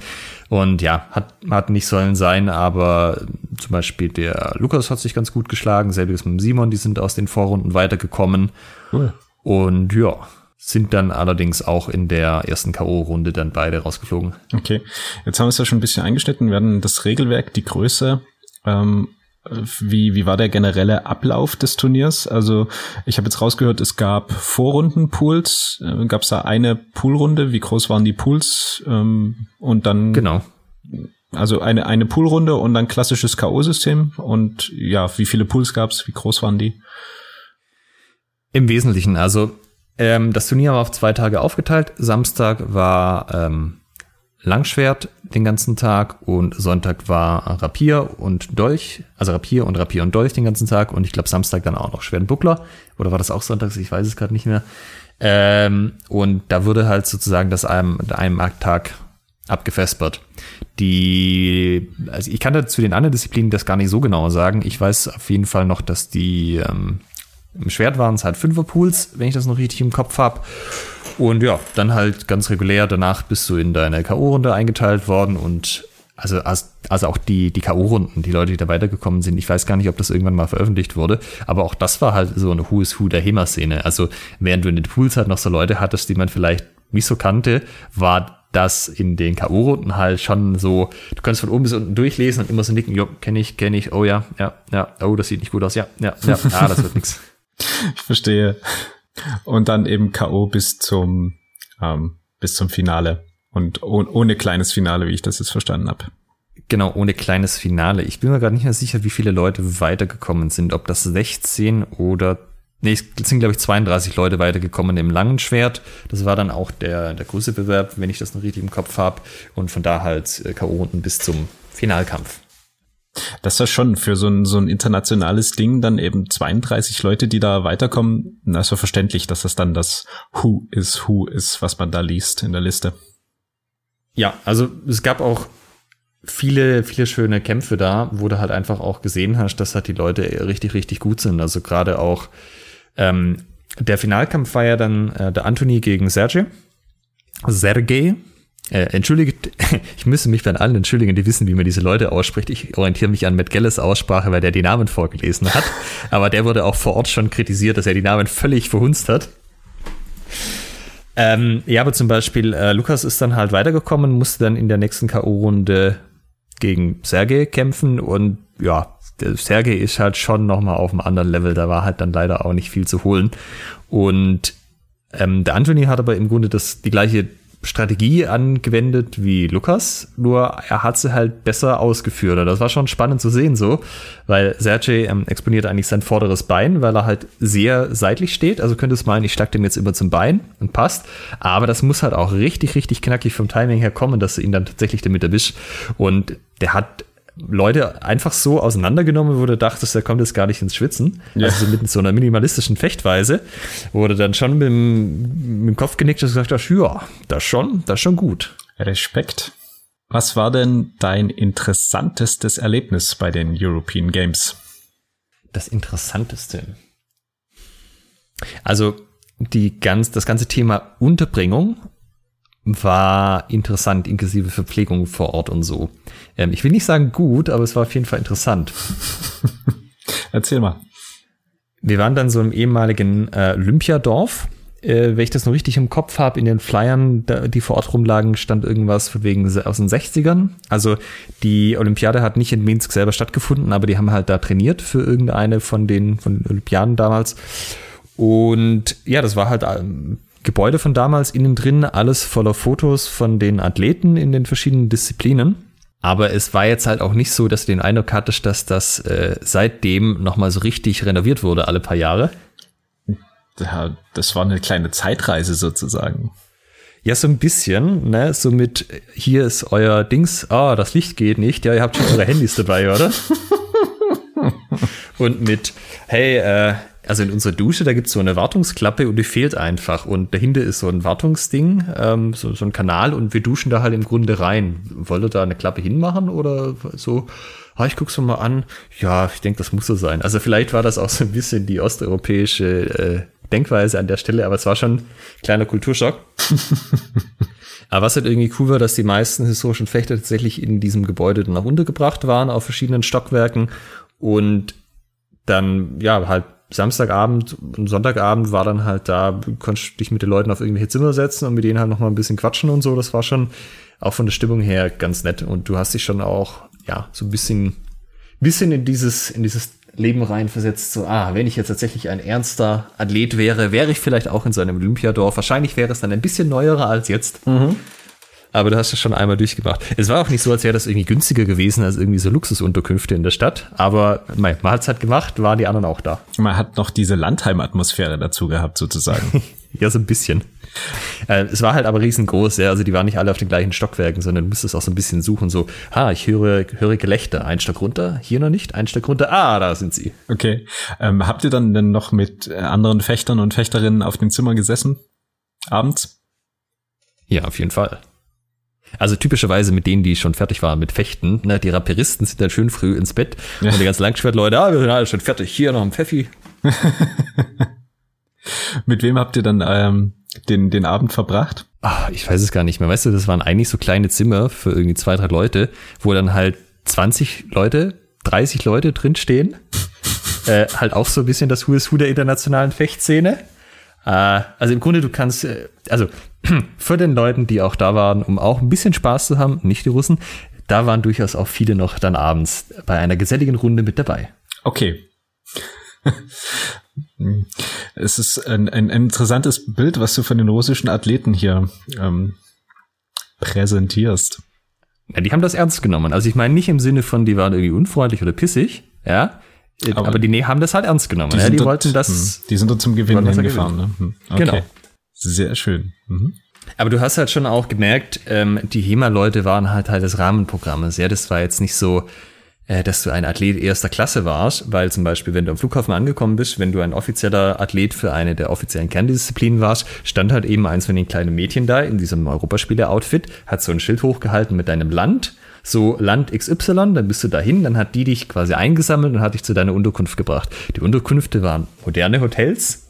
Und ja, hat, hat nicht sollen sein, aber zum Beispiel der Lukas hat sich ganz gut geschlagen, selbiges mit dem Simon, die sind aus den Vorrunden weitergekommen. Cool. Und ja, sind dann allerdings auch in der ersten K.O.-Runde dann beide rausgeflogen. Okay, jetzt haben wir es ja schon ein bisschen eingeschnitten. Wir hatten das Regelwerk, die Größe. Ähm, wie, wie war der generelle Ablauf des Turniers? Also ich habe jetzt rausgehört, es gab Vorrundenpools. Äh, gab es da eine Poolrunde? Wie groß waren die Pools? Ähm, und dann genau. Also eine, eine Poolrunde und dann klassisches K.O.-System. Und ja, wie viele Pools gab es? Wie groß waren die? Im Wesentlichen, also ähm, das Turnier war auf zwei Tage aufgeteilt. Samstag war ähm, Langschwert den ganzen Tag und Sonntag war Rapier und Dolch, also Rapier und Rapier und Dolch den ganzen Tag und ich glaube Samstag dann auch noch Schwert und Buckler oder war das auch Sonntags, ich weiß es gerade nicht mehr. Ähm, und da wurde halt sozusagen das einem, einem Markttag abgefespert. Die, also ich kann da zu den anderen Disziplinen das gar nicht so genau sagen. Ich weiß auf jeden Fall noch, dass die ähm, im Schwert waren es halt Fünferpools, wenn ich das noch richtig im Kopf habe. Und ja, dann halt ganz regulär danach bist du in deine K.O.-Runde eingeteilt worden und also, also auch die, die K.O.-Runden, die Leute, die da weitergekommen sind, ich weiß gar nicht, ob das irgendwann mal veröffentlicht wurde, aber auch das war halt so eine Who is Who der HEMA-Szene. Also während du in den Pools halt noch so Leute hattest, die man vielleicht nicht so kannte, war das in den K.O.-Runden halt schon so, du kannst von oben bis unten durchlesen und immer so nicken, jo, kenne ich, kenne ich, oh ja, ja, ja, oh, das sieht nicht gut aus, ja, ja, ja, ah, das wird nix. [laughs] [laughs] Ich verstehe. Und dann eben K.O. bis zum, ähm, bis zum Finale. Und oh, ohne kleines Finale, wie ich das jetzt verstanden habe. Genau, ohne kleines Finale. Ich bin mir gerade nicht mehr sicher, wie viele Leute weitergekommen sind. Ob das 16 oder Nee, es sind, glaube ich, 32 Leute weitergekommen im langen Schwert. Das war dann auch der, der größte Bewerb, wenn ich das noch richtig im Kopf habe. Und von da halt äh, K.O.-Runden bis zum Finalkampf. Das ja schon für so ein, so ein internationales Ding dann eben 32 Leute, die da weiterkommen. Na, ist ja verständlich, dass das dann das Who is Who ist, was man da liest in der Liste. Ja, also es gab auch viele, viele schöne Kämpfe da, wo du halt einfach auch gesehen hast, dass halt die Leute richtig, richtig gut sind. Also gerade auch ähm, der Finalkampf war ja dann äh, der Anthony gegen Sergej. Sergej, äh, entschuldigt, [laughs] ich müsste mich bei allen entschuldigen, die wissen, wie man diese Leute ausspricht. Ich orientiere mich an Matt Gelles Aussprache, weil der die Namen vorgelesen hat. [laughs] Aber der wurde auch vor Ort schon kritisiert, dass er die Namen völlig verhunzt hat. Ähm, ja, aber zum Beispiel, äh, Lukas ist dann halt weitergekommen, musste dann in der nächsten K.O.-Runde gegen Sergei kämpfen und ja, der Sergei ist halt schon nochmal auf einem anderen Level, da war halt dann leider auch nicht viel zu holen. Und ähm, der Anthony hat aber im Grunde das, die gleiche Strategie angewendet wie Lukas, nur er hat sie halt besser ausgeführt. Und das war schon spannend zu sehen so, weil Sergej ähm, exponiert eigentlich sein vorderes Bein, weil er halt sehr seitlich steht. Also könnte es meinen, ich schlag dem jetzt immer zum Bein und passt. Aber das muss halt auch richtig, richtig knackig vom Timing her kommen, dass du ihn dann tatsächlich damit erwischt. Und der hat Leute einfach so auseinandergenommen, du dachtest, der kommt jetzt gar nicht ins Schwitzen. Ja. Also so mit so einer minimalistischen Fechtweise, du dann schon mit dem, mit dem Kopf genickt und gesagt hast, ja, das schon, das schon gut. Respekt. Was war denn dein interessantestes Erlebnis bei den European Games? Das interessanteste. Also die ganz, das ganze Thema Unterbringung war interessant, inklusive Verpflegung vor Ort und so. Ähm, ich will nicht sagen gut, aber es war auf jeden Fall interessant. [laughs] Erzähl mal. Wir waren dann so im ehemaligen äh, Olympiadorf. Äh, wenn ich das noch richtig im Kopf habe, in den Flyern, da, die vor Ort rumlagen, stand irgendwas von wegen aus den 60ern. Also die Olympiade hat nicht in Minsk selber stattgefunden, aber die haben halt da trainiert für irgendeine von den, von den Olympiaden damals. Und ja, das war halt ähm, Gebäude von damals, innen drin alles voller Fotos von den Athleten in den verschiedenen Disziplinen. Aber es war jetzt halt auch nicht so, dass du den Eindruck hattest, dass das äh, seitdem nochmal so richtig renoviert wurde, alle paar Jahre. Ja, das war eine kleine Zeitreise sozusagen. Ja, so ein bisschen, ne? So mit, hier ist euer Dings, ah, das Licht geht nicht, ja, ihr habt schon eure Handys dabei, oder? [laughs] Und mit, hey, äh, also in unserer Dusche, da gibt's so eine Wartungsklappe und die fehlt einfach. Und dahinter ist so ein Wartungsding, ähm, so, so ein Kanal und wir duschen da halt im Grunde rein. Wollt ihr da eine Klappe hinmachen oder so? Ah, ich guck's mal an. Ja, ich denke, das muss so sein. Also vielleicht war das auch so ein bisschen die osteuropäische äh, Denkweise an der Stelle, aber es war schon ein kleiner Kulturschock. [laughs] aber was halt irgendwie cool war, dass die meisten historischen Fechter tatsächlich in diesem Gebäude dann auch untergebracht waren, auf verschiedenen Stockwerken. Und dann, ja, halt Samstagabend und Sonntagabend war dann halt da, konntest dich mit den Leuten auf irgendwelche Zimmer setzen und mit denen halt noch mal ein bisschen quatschen und so. Das war schon auch von der Stimmung her ganz nett. Und du hast dich schon auch, ja, so ein bisschen, bisschen in dieses, in dieses Leben reinversetzt. So, ah, wenn ich jetzt tatsächlich ein ernster Athlet wäre, wäre ich vielleicht auch in so einem Olympiadorf. Wahrscheinlich wäre es dann ein bisschen neuerer als jetzt. Mhm. Aber du hast es schon einmal durchgemacht. Es war auch nicht so, als wäre das irgendwie günstiger gewesen als irgendwie so Luxusunterkünfte in der Stadt. Aber man, man hat es halt gemacht, waren die anderen auch da. Man hat noch diese Landheimatmosphäre dazu gehabt, sozusagen. [laughs] ja, so ein bisschen. Äh, es war halt aber riesengroß, ja. Also die waren nicht alle auf den gleichen Stockwerken, sondern du musstest auch so ein bisschen suchen, so, ah, ich höre, höre Gelächter. Ein Stock runter, hier noch nicht, ein Stock runter, ah, da sind sie. Okay. Ähm, habt ihr dann denn noch mit äh, anderen Fechtern und Fechterinnen auf dem Zimmer gesessen? Abends? Ja, auf jeden Fall. Also typischerweise mit denen, die schon fertig waren mit Fechten. Ne? Die Raperisten sind dann schön früh ins Bett ja. und die ganzen Langschwertleute, ah, wir sind alle schon fertig, hier noch ein Pfeffi. [laughs] mit wem habt ihr dann ähm, den, den Abend verbracht? Ach, ich weiß es gar nicht mehr. Weißt du, das waren eigentlich so kleine Zimmer für irgendwie zwei, drei Leute, wo dann halt 20 Leute, 30 Leute drinstehen. [laughs] äh, halt auch so ein bisschen das Who is Who der internationalen Fechtszene. Äh, also im Grunde, du kannst, äh, also [clears throat] für den Leuten, die auch da waren, um auch ein bisschen Spaß zu haben, nicht die Russen, da waren durchaus auch viele noch dann abends bei einer geselligen Runde mit dabei. Okay. [laughs] es ist ein, ein, ein, interessantes Bild, was du von den russischen Athleten hier ähm, präsentierst. Ja, die haben das ernst genommen. Also ich meine nicht im Sinne von, die waren irgendwie unfreundlich oder pissig, ja, aber, aber, die haben das halt ernst genommen. Die, ja, die dort, wollten das. Hm, die sind dort zum Gewinnen hingefahren. Ne? Hm, okay. Genau. Sehr schön. Mhm. Aber du hast halt schon auch gemerkt, ähm, die HEMA-Leute waren halt halt des Rahmenprogrammes. Ja, das war jetzt nicht so, äh, dass du ein Athlet erster Klasse warst, weil zum Beispiel, wenn du am Flughafen angekommen bist, wenn du ein offizieller Athlet für eine der offiziellen Kerndisziplinen warst, stand halt eben eins von den kleinen Mädchen da in diesem Europaspiele-Outfit, hat so ein Schild hochgehalten mit deinem Land so Land XY, dann bist du dahin, dann hat die dich quasi eingesammelt und hat dich zu deiner Unterkunft gebracht. Die Unterkünfte waren moderne Hotels,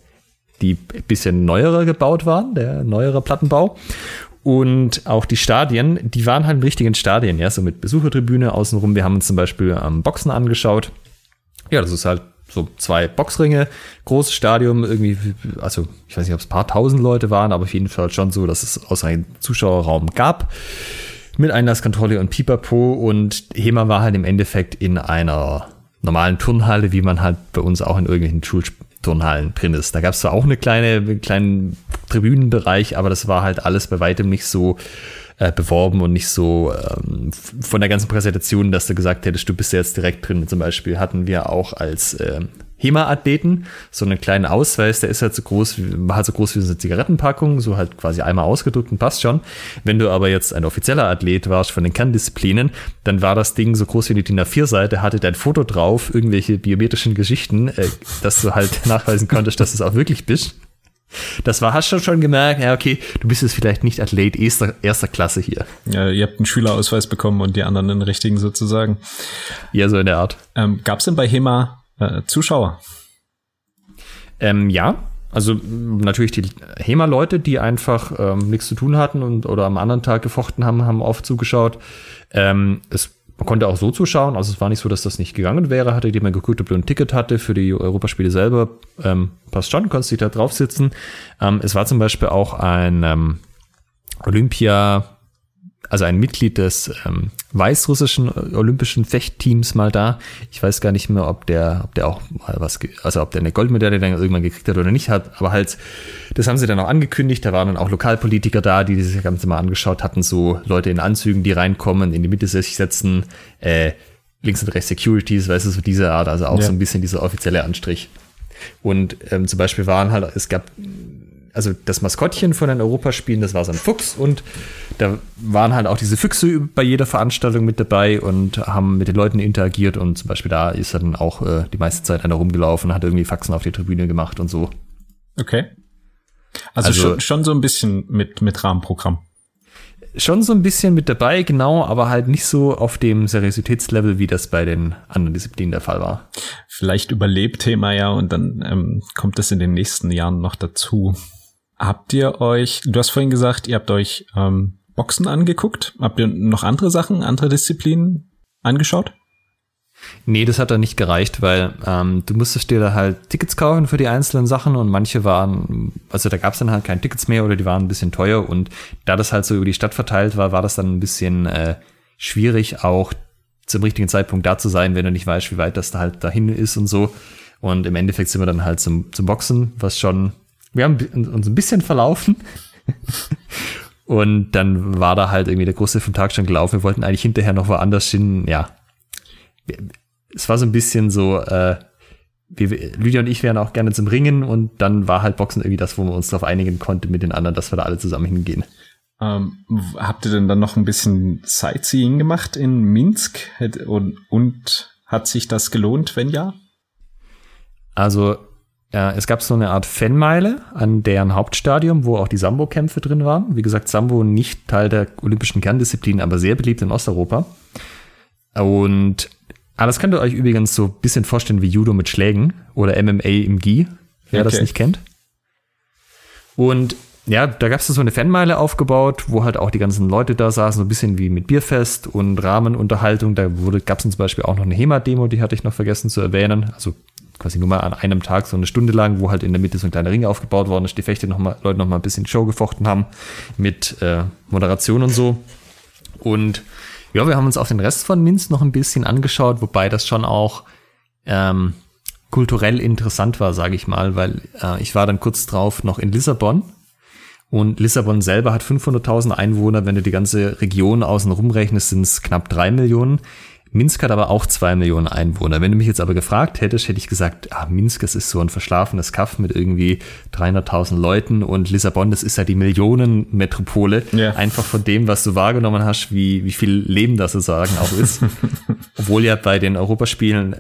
die ein bisschen neuerer gebaut waren, der neuere Plattenbau. Und auch die Stadien, die waren halt in richtigen Stadien, ja, so mit Besuchertribüne außenrum. Wir haben uns zum Beispiel am Boxen angeschaut. Ja, das ist halt so zwei Boxringe, großes Stadion, irgendwie, also ich weiß nicht, ob es ein paar tausend Leute waren, aber auf jeden Fall schon so, dass es einem Zuschauerraum gab mit Einlasskontrolle und Pipapo und HEMA war halt im Endeffekt in einer normalen Turnhalle, wie man halt bei uns auch in irgendwelchen Schulturnhallen drin ist. Da gab es zwar auch eine kleine, kleinen Tribünenbereich, aber das war halt alles bei weitem nicht so äh, beworben und nicht so ähm, von der ganzen Präsentation, dass du gesagt hättest, du bist jetzt direkt drin. Zum Beispiel hatten wir auch als äh, HEMA-Athleten, so einen kleinen Ausweis, der ist halt so groß, war halt so groß wie so eine Zigarettenpackung, so halt quasi einmal ausgedrückt und passt schon. Wenn du aber jetzt ein offizieller Athlet warst von den Kerndisziplinen, dann war das Ding so groß wie eine DIN A4-Seite, hatte dein Foto drauf, irgendwelche biometrischen Geschichten, äh, dass du halt [laughs] nachweisen konntest, dass du es auch wirklich bist. Das war, hast du schon gemerkt, ja, okay, du bist jetzt vielleicht nicht Athlet erster, erster Klasse hier. Ja, ihr habt einen Schülerausweis bekommen und die anderen den richtigen sozusagen. Ja, so in der Art. Ähm, Gab es denn bei HEMA äh, Zuschauer? Ähm, ja, also natürlich die HEMA-Leute, die einfach ähm, nichts zu tun hatten und oder am anderen Tag gefochten haben, haben oft zugeschaut. Ähm, es man konnte auch so zuschauen, also es war nicht so, dass das nicht gegangen wäre. Hatte jemand geguckt, ob du ein Ticket hatte für die Europaspiele selber, ähm, passt schon, konntest dich da drauf sitzen. Ähm, es war zum Beispiel auch ein ähm, Olympia also ein Mitglied des ähm, weißrussischen olympischen Fechtteams mal da. Ich weiß gar nicht mehr, ob der, ob der auch mal was, also ob der eine Goldmedaille dann irgendwann gekriegt hat oder nicht hat. Aber halt, das haben sie dann auch angekündigt. Da waren dann auch Lokalpolitiker da, die sich das Ganze mal angeschaut hatten. So Leute in Anzügen, die reinkommen, in die Mitte sich setzen, äh, links und rechts Securities, weißt du, so diese Art. Also auch ja. so ein bisschen dieser offizielle Anstrich. Und ähm, zum Beispiel waren halt, es gab also das Maskottchen von den Europaspielen, das war so ein Fuchs und da waren halt auch diese Füchse bei jeder Veranstaltung mit dabei und haben mit den Leuten interagiert und zum Beispiel da ist dann auch äh, die meiste Zeit einer rumgelaufen, hat irgendwie Faxen auf die Tribüne gemacht und so. Okay. Also, also schon, schon so ein bisschen mit, mit Rahmenprogramm schon so ein bisschen mit dabei, genau, aber halt nicht so auf dem Seriositätslevel, wie das bei den anderen Disziplinen der Fall war. Vielleicht überlebt Thema ja und dann ähm, kommt es in den nächsten Jahren noch dazu. Habt ihr euch, du hast vorhin gesagt, ihr habt euch ähm, Boxen angeguckt. Habt ihr noch andere Sachen, andere Disziplinen angeschaut? Nee, das hat dann nicht gereicht, weil ähm, du musstest dir da halt Tickets kaufen für die einzelnen Sachen und manche waren, also da gab es dann halt keine Tickets mehr oder die waren ein bisschen teuer und da das halt so über die Stadt verteilt war, war das dann ein bisschen äh, schwierig, auch zum richtigen Zeitpunkt da zu sein, wenn du nicht weißt, wie weit das da halt dahin ist und so. Und im Endeffekt sind wir dann halt zum, zum Boxen, was schon, wir haben uns ein bisschen verlaufen. und dann war da halt irgendwie der Große vom Tag schon gelaufen. Wir wollten eigentlich hinterher noch woanders hin. Ja, es war so ein bisschen so, äh, wir, Lydia und ich wären auch gerne zum Ringen und dann war halt Boxen irgendwie das, wo wir uns darauf einigen konnten mit den anderen, dass wir da alle zusammen hingehen. Ähm, habt ihr denn dann noch ein bisschen Sightseeing gemacht in Minsk und, und hat sich das gelohnt, wenn ja? Also äh, es gab so eine Art Fanmeile an deren Hauptstadion, wo auch die Sambo-Kämpfe drin waren. Wie gesagt, Sambo nicht Teil der olympischen Kerndisziplin, aber sehr beliebt in Osteuropa. Und Ah, das könnt ihr euch übrigens so ein bisschen vorstellen wie Judo mit Schlägen oder MMA im Gi, wer okay. das nicht kennt. Und ja, da gab es so eine Fanmeile aufgebaut, wo halt auch die ganzen Leute da saßen, so ein bisschen wie mit Bierfest und Rahmenunterhaltung. Da gab es zum Beispiel auch noch eine HEMA-Demo, die hatte ich noch vergessen zu erwähnen. Also quasi nur mal an einem Tag so eine Stunde lang, wo halt in der Mitte so ein kleiner Ring aufgebaut worden ist, die Fechte noch mal, Leute noch mal ein bisschen Show gefochten haben mit äh, Moderation und so. Und ja, wir haben uns auch den Rest von Minsk noch ein bisschen angeschaut, wobei das schon auch ähm, kulturell interessant war, sage ich mal, weil äh, ich war dann kurz drauf noch in Lissabon und Lissabon selber hat 500.000 Einwohner. Wenn du die ganze Region außen rumrechnest, sind es knapp drei Millionen. Minsk hat aber auch zwei Millionen Einwohner. Wenn du mich jetzt aber gefragt hättest, hätte ich gesagt, ah, Minsk, das ist so ein verschlafenes Kaff mit irgendwie 300.000 Leuten und Lissabon, das ist ja die Millionenmetropole. Ja. Einfach von dem, was du wahrgenommen hast, wie, wie viel Leben das sozusagen auch ist. [laughs] Obwohl ja bei den Europaspielen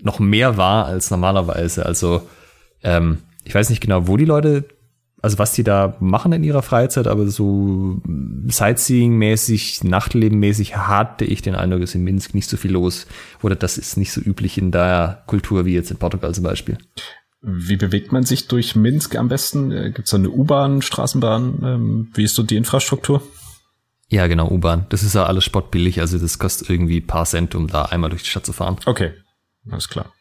noch mehr war als normalerweise. Also ähm, ich weiß nicht genau, wo die Leute also was die da machen in ihrer Freizeit, aber so Sightseeing-mäßig, Nachtleben-mäßig hatte ich den Eindruck, ist in Minsk nicht so viel los. Oder das ist nicht so üblich in der Kultur wie jetzt in Portugal zum Beispiel. Wie bewegt man sich durch Minsk am besten? Äh, Gibt es da eine U-Bahn, Straßenbahn? Ähm, wie ist so die Infrastruktur? Ja, genau, U-Bahn. Das ist ja alles spottbillig, also das kostet irgendwie paar Cent, um da einmal durch die Stadt zu fahren. Okay, alles klar.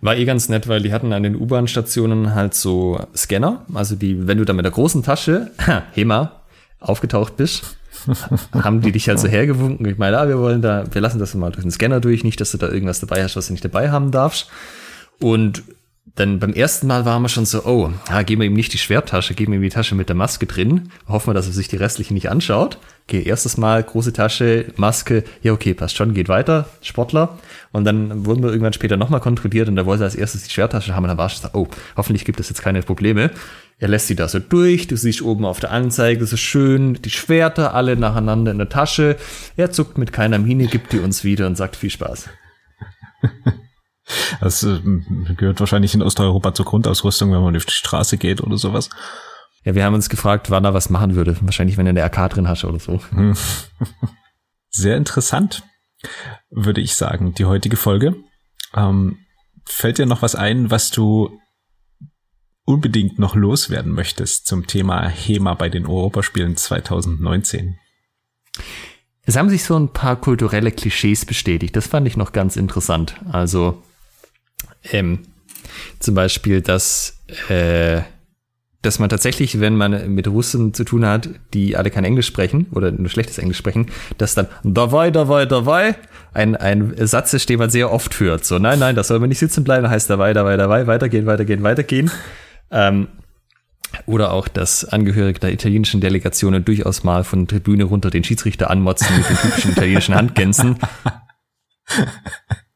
War eh ganz nett, weil die hatten an den U-Bahn-Stationen halt so Scanner. Also die, wenn du da mit der großen Tasche, [laughs] Hema, aufgetaucht bist, [laughs] haben die dich halt so hergewunken. Ich meine, ah, wir wollen da, wir lassen das mal durch den Scanner durch, nicht, dass du da irgendwas dabei hast, was du nicht dabei haben darfst. Und dann beim ersten Mal waren wir schon so, oh, ja, geben wir ihm nicht die Schwerttasche, geben wir ihm die Tasche mit der Maske drin, hoffen wir, dass er sich die restlichen nicht anschaut. Okay, erstes Mal, große Tasche, Maske, ja, okay, passt schon, geht weiter, Sportler. Und dann wurden wir irgendwann später nochmal kontrolliert und da wollte er als erstes die Schwerttasche haben und dann war es so, oh, hoffentlich gibt es jetzt keine Probleme. Er lässt sie da so durch, du siehst oben auf der Anzeige so schön die Schwerter alle nacheinander in der Tasche. Er zuckt mit keiner Miene, gibt die uns wieder und sagt viel Spaß. [laughs] Das äh, gehört wahrscheinlich in Osteuropa zur Grundausrüstung, wenn man auf die Straße geht oder sowas. Ja, wir haben uns gefragt, wann er was machen würde. Wahrscheinlich, wenn er eine AK drin hast oder so. Hm. [laughs] Sehr interessant, würde ich sagen, die heutige Folge. Ähm, fällt dir noch was ein, was du unbedingt noch loswerden möchtest zum Thema HEMA bei den Europaspielen 2019? Es haben sich so ein paar kulturelle Klischees bestätigt. Das fand ich noch ganz interessant. Also ähm, zum Beispiel, dass, äh, dass man tatsächlich, wenn man mit Russen zu tun hat, die alle kein Englisch sprechen oder nur schlechtes Englisch sprechen, dass dann davai, davai, davai ein, ein Satz ist, den man sehr oft hört. So, nein, nein, das soll man nicht sitzen bleiben, heißt davai, davai, davai, weitergehen, weitergehen, weitergehen. Ähm, oder auch, dass Angehörige der italienischen Delegationen durchaus mal von der Tribüne runter den Schiedsrichter anmotzen mit den typischen italienischen Handgänsen. [laughs]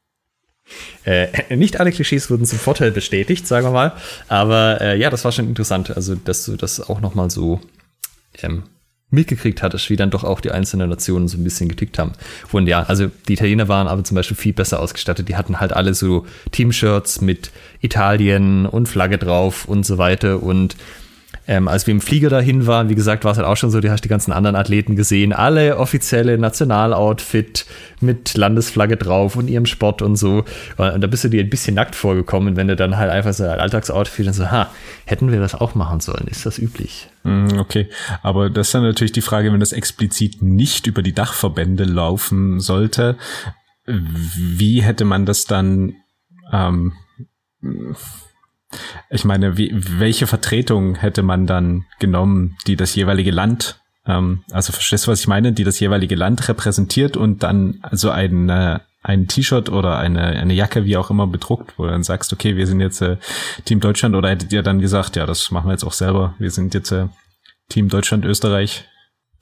Äh, [laughs] nicht alle Klischees wurden zum Vorteil bestätigt, sagen wir mal. Aber äh, ja, das war schon interessant. Also, dass du das auch noch mal so ähm, mitgekriegt hattest, wie dann doch auch die einzelnen Nationen so ein bisschen getickt haben. Und ja, also die Italiener waren aber zum Beispiel viel besser ausgestattet. Die hatten halt alle so Teamshirts mit Italien und Flagge drauf und so weiter. Und ähm, als wir im Flieger dahin waren, wie gesagt, war es halt auch schon so, du hast die ganzen anderen Athleten gesehen, alle offizielle Nationaloutfit mit Landesflagge drauf und ihrem Sport und so. Und da bist du dir ein bisschen nackt vorgekommen, wenn du dann halt einfach so ein Alltagsoutfit und so, ha, hätten wir das auch machen sollen? Ist das üblich? Mm, okay, aber das ist dann natürlich die Frage, wenn das explizit nicht über die Dachverbände laufen sollte, wie hätte man das dann ähm, ich meine, wie, welche Vertretung hätte man dann genommen, die das jeweilige Land, ähm, also verstehst du, was ich meine, die das jeweilige Land repräsentiert und dann also ein, äh, ein T-Shirt oder eine, eine Jacke, wie auch immer, bedruckt, wo du dann sagst, okay, wir sind jetzt äh, Team Deutschland oder hättet ihr dann gesagt, ja, das machen wir jetzt auch selber, wir sind jetzt äh, Team Deutschland, Österreich,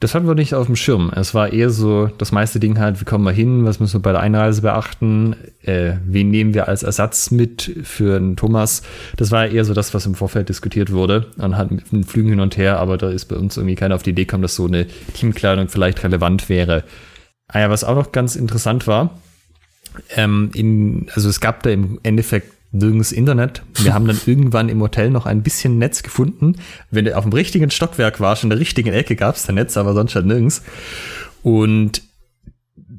das hatten wir nicht auf dem Schirm. Es war eher so das meiste Ding halt, wie kommen wir hin, was müssen wir bei der Einreise beachten, äh, wen nehmen wir als Ersatz mit für einen Thomas. Das war eher so das, was im Vorfeld diskutiert wurde halt mit Flügen hin und her, aber da ist bei uns irgendwie keiner auf die Idee gekommen, dass so eine Teamkleidung vielleicht relevant wäre. Ah ja, was auch noch ganz interessant war, ähm, in, also es gab da im Endeffekt nirgends Internet. Wir haben dann irgendwann im Hotel noch ein bisschen Netz gefunden. Wenn du auf dem richtigen Stockwerk warst, in der richtigen Ecke gab es da Netz, aber sonst halt nirgends. Und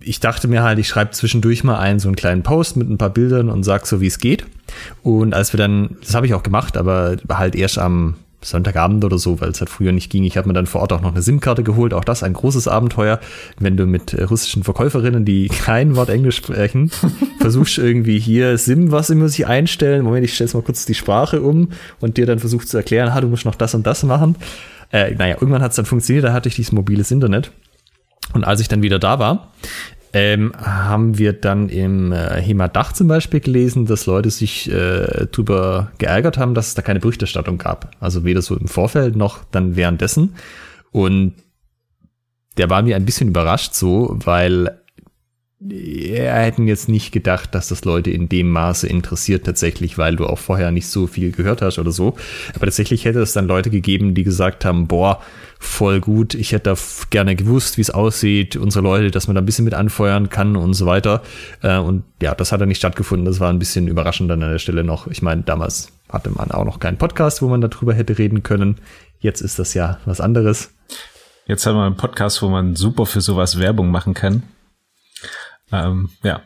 ich dachte mir halt, ich schreibe zwischendurch mal einen so einen kleinen Post mit ein paar Bildern und sag so, wie es geht. Und als wir dann, das habe ich auch gemacht, aber halt erst am Sonntagabend oder so, weil es halt früher nicht ging. Ich habe mir dann vor Ort auch noch eine SIM-Karte geholt. Auch das ein großes Abenteuer, wenn du mit äh, russischen Verkäuferinnen, die [laughs] kein Wort Englisch sprechen, [laughs] versuchst irgendwie hier SIM, was muss ich einstellen. Moment, ich stelle mal kurz die Sprache um und dir dann versucht zu erklären, ha, du musst noch das und das machen. Äh, naja, irgendwann hat es dann funktioniert, da hatte ich dieses mobiles Internet. Und als ich dann wieder da war, ähm, haben wir dann im äh, Hemadach zum Beispiel gelesen, dass Leute sich äh, darüber geärgert haben, dass es da keine Berichterstattung gab. Also weder so im Vorfeld noch dann währenddessen. Und der war mir ein bisschen überrascht so, weil hätten jetzt nicht gedacht, dass das Leute in dem Maße interessiert tatsächlich, weil du auch vorher nicht so viel gehört hast oder so. Aber tatsächlich hätte es dann Leute gegeben, die gesagt haben, boah, voll gut, ich hätte da gerne gewusst, wie es aussieht, unsere Leute, dass man da ein bisschen mit anfeuern kann und so weiter. Äh, und ja, das hat dann nicht stattgefunden. Das war ein bisschen überraschend an der Stelle noch. Ich meine, damals hatte man auch noch keinen Podcast, wo man darüber hätte reden können. Jetzt ist das ja was anderes. Jetzt haben wir einen Podcast, wo man super für sowas Werbung machen kann. Ähm, ja.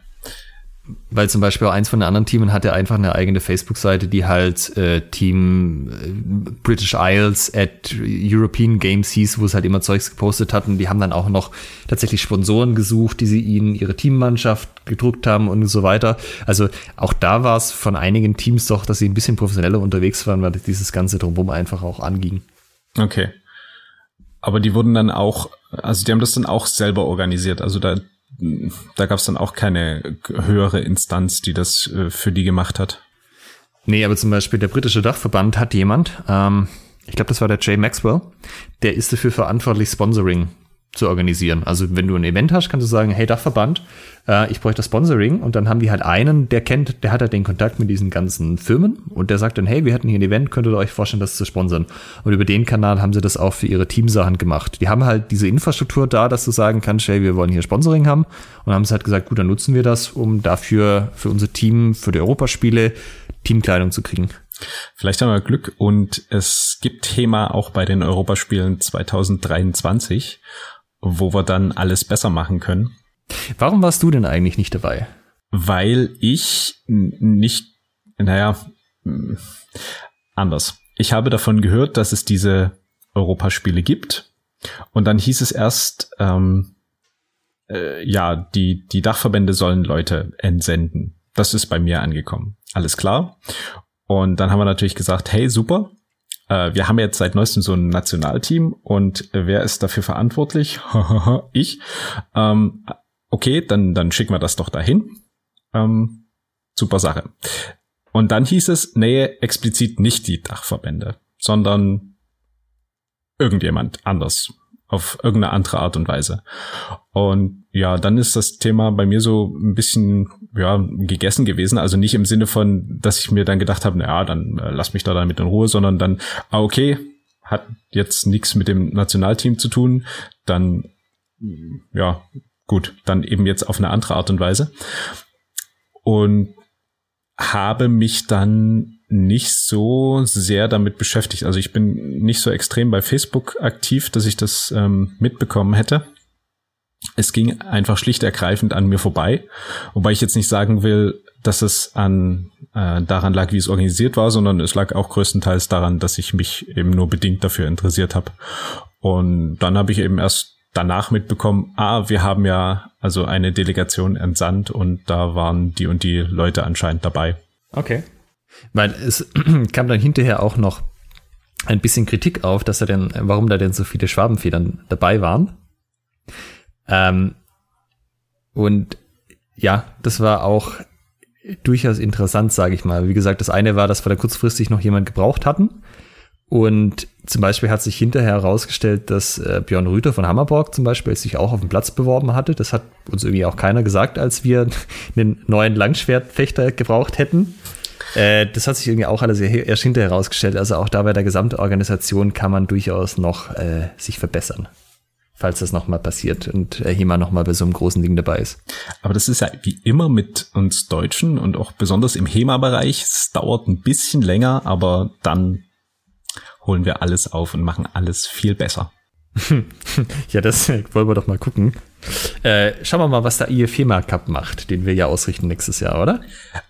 Weil zum Beispiel auch eins von den anderen Teams hatte einfach eine eigene Facebook-Seite, die halt äh, Team äh, British Isles at European Games hieß, wo es halt immer Zeugs gepostet hatten. Die haben dann auch noch tatsächlich Sponsoren gesucht, die sie ihnen ihre Teammannschaft gedruckt haben und so weiter. Also auch da war es von einigen Teams doch, dass sie ein bisschen professioneller unterwegs waren, weil dieses ganze drumherum einfach auch anging. Okay. Aber die wurden dann auch, also die haben das dann auch selber organisiert. Also da da gab es dann auch keine höhere Instanz, die das äh, für die gemacht hat. Nee, aber zum Beispiel der britische Dachverband hat jemand, ähm, ich glaube, das war der Jay Maxwell, der ist dafür verantwortlich, Sponsoring zu organisieren. Also wenn du ein Event hast, kannst du sagen, hey Dachverband, äh, ich bräuchte Sponsoring und dann haben die halt einen, der kennt, der hat halt den Kontakt mit diesen ganzen Firmen und der sagt dann, hey, wir hätten hier ein Event, könntet ihr euch vorstellen, das zu sponsern. Und über den Kanal haben sie das auch für ihre Teamsachen gemacht. Die haben halt diese Infrastruktur da, dass du sagen kannst, hey, wir wollen hier Sponsoring haben und haben sie halt gesagt, gut, dann nutzen wir das, um dafür für unser Team, für die Europaspiele Teamkleidung zu kriegen. Vielleicht haben wir Glück und es gibt Thema auch bei den Europaspielen 2023 wo wir dann alles besser machen können. Warum warst du denn eigentlich nicht dabei? Weil ich nicht, naja, anders. Ich habe davon gehört, dass es diese Europaspiele gibt. Und dann hieß es erst, ähm, äh, ja, die, die Dachverbände sollen Leute entsenden. Das ist bei mir angekommen. Alles klar. Und dann haben wir natürlich gesagt, hey, super, wir haben jetzt seit neuestem so ein Nationalteam und äh, wer ist dafür verantwortlich? [laughs] ich. Ähm, okay, dann, dann schicken wir das doch dahin. Ähm, super Sache. Und dann hieß es, nee, explizit nicht die Dachverbände, sondern irgendjemand anders. Auf irgendeine andere Art und Weise. Und ja, dann ist das Thema bei mir so ein bisschen ja gegessen gewesen. Also nicht im Sinne von, dass ich mir dann gedacht habe, naja, dann äh, lass mich da damit in Ruhe, sondern dann, ah, okay, hat jetzt nichts mit dem Nationalteam zu tun, dann ja, gut, dann eben jetzt auf eine andere Art und Weise. Und habe mich dann nicht so sehr damit beschäftigt. Also ich bin nicht so extrem bei Facebook aktiv, dass ich das ähm, mitbekommen hätte. Es ging einfach schlicht ergreifend an mir vorbei, wobei ich jetzt nicht sagen will, dass es an äh, daran lag, wie es organisiert war, sondern es lag auch größtenteils daran, dass ich mich eben nur bedingt dafür interessiert habe. Und dann habe ich eben erst danach mitbekommen, ah, wir haben ja also eine Delegation entsandt und da waren die und die Leute anscheinend dabei. Okay. Weil es [clears throat] kam dann hinterher auch noch ein bisschen Kritik auf, dass er denn, warum da denn so viele Schwabenfedern dabei waren. Ähm, und ja, das war auch durchaus interessant, sage ich mal. Wie gesagt, das eine war, dass wir da kurzfristig noch jemand gebraucht hatten. Und zum Beispiel hat sich hinterher herausgestellt, dass äh, Björn Rüther von Hammerborg zum Beispiel sich auch auf den Platz beworben hatte. Das hat uns irgendwie auch keiner gesagt, als wir [laughs] einen neuen Langschwertfechter gebraucht hätten. Äh, das hat sich irgendwie auch alles erst hinterher herausgestellt. Also auch da bei der Gesamtorganisation kann man durchaus noch äh, sich verbessern falls das nochmal passiert und äh, Hema nochmal bei so einem großen Ding dabei ist. Aber das ist ja wie immer mit uns Deutschen und auch besonders im HEMA-Bereich. Es dauert ein bisschen länger, aber dann holen wir alles auf und machen alles viel besser. [laughs] ja, das wollen wir doch mal gucken. Äh, schauen wir mal, was der IFEMA Cup macht, den wir ja ausrichten nächstes Jahr, oder?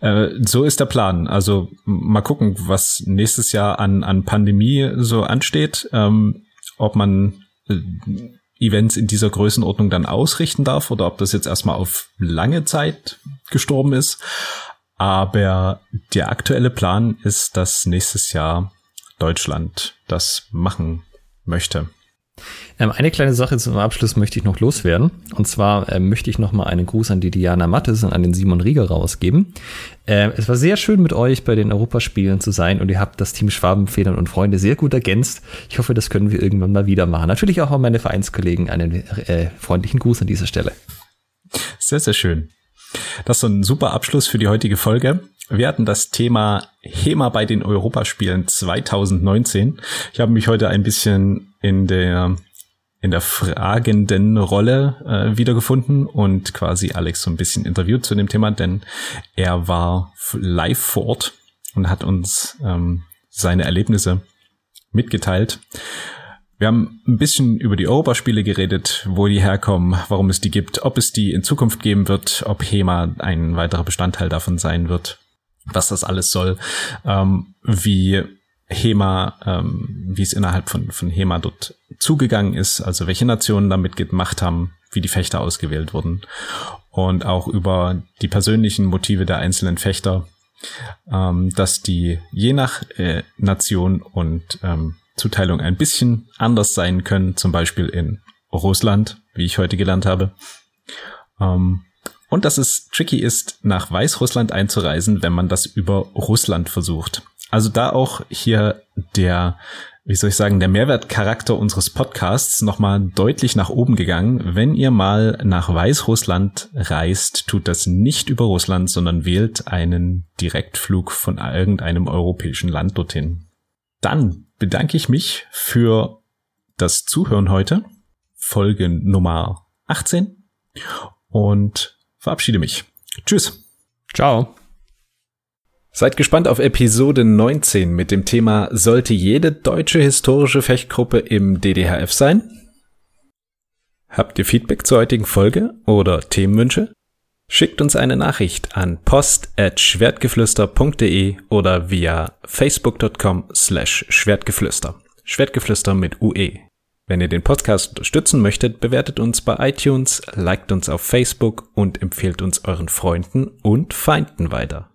Äh, so ist der Plan. Also mal gucken, was nächstes Jahr an, an Pandemie so ansteht. Ähm, ob man äh, Events in dieser Größenordnung dann ausrichten darf oder ob das jetzt erstmal auf lange Zeit gestorben ist. Aber der aktuelle Plan ist, dass nächstes Jahr Deutschland das machen möchte. Ähm, eine kleine Sache zum Abschluss möchte ich noch loswerden. Und zwar äh, möchte ich noch mal einen Gruß an die Diana Mattes und an den Simon Rieger rausgeben. Äh, es war sehr schön mit euch bei den Europaspielen zu sein und ihr habt das Team Schwabenfedern und Freunde sehr gut ergänzt. Ich hoffe, das können wir irgendwann mal wieder machen. Natürlich auch an meine Vereinskollegen einen äh, freundlichen Gruß an dieser Stelle. Sehr, sehr schön. Das ist ein super Abschluss für die heutige Folge. Wir hatten das Thema HEMA bei den Europaspielen 2019. Ich habe mich heute ein bisschen in der in der fragenden Rolle äh, wiedergefunden und quasi Alex so ein bisschen interviewt zu dem Thema, denn er war live vor Ort und hat uns ähm, seine Erlebnisse mitgeteilt. Wir haben ein bisschen über die Europaspiele geredet, wo die herkommen, warum es die gibt, ob es die in Zukunft geben wird, ob HEMA ein weiterer Bestandteil davon sein wird was das alles soll, ähm, wie HEMA, ähm, wie es innerhalb von, von HEMA dort zugegangen ist, also welche Nationen damit gemacht haben, wie die Fechter ausgewählt wurden und auch über die persönlichen Motive der einzelnen Fechter, ähm, dass die je nach äh, Nation und ähm, Zuteilung ein bisschen anders sein können, zum Beispiel in Russland, wie ich heute gelernt habe. Ähm, und dass es tricky ist, nach Weißrussland einzureisen, wenn man das über Russland versucht. Also da auch hier der, wie soll ich sagen, der Mehrwertcharakter unseres Podcasts nochmal deutlich nach oben gegangen. Wenn ihr mal nach Weißrussland reist, tut das nicht über Russland, sondern wählt einen Direktflug von irgendeinem europäischen Land dorthin. Dann bedanke ich mich für das Zuhören heute. Folge Nummer 18. Und verabschiede mich. Tschüss. Ciao. Seid gespannt auf Episode 19 mit dem Thema Sollte jede deutsche historische Fechtgruppe im DDHF sein? Habt ihr Feedback zur heutigen Folge oder Themenwünsche? Schickt uns eine Nachricht an post@schwertgeflüster.de oder via facebook.com slash schwertgeflüster. Schwertgeflüster mit UE. Wenn ihr den Podcast unterstützen möchtet, bewertet uns bei iTunes, liked uns auf Facebook und empfehlt uns euren Freunden und Feinden weiter.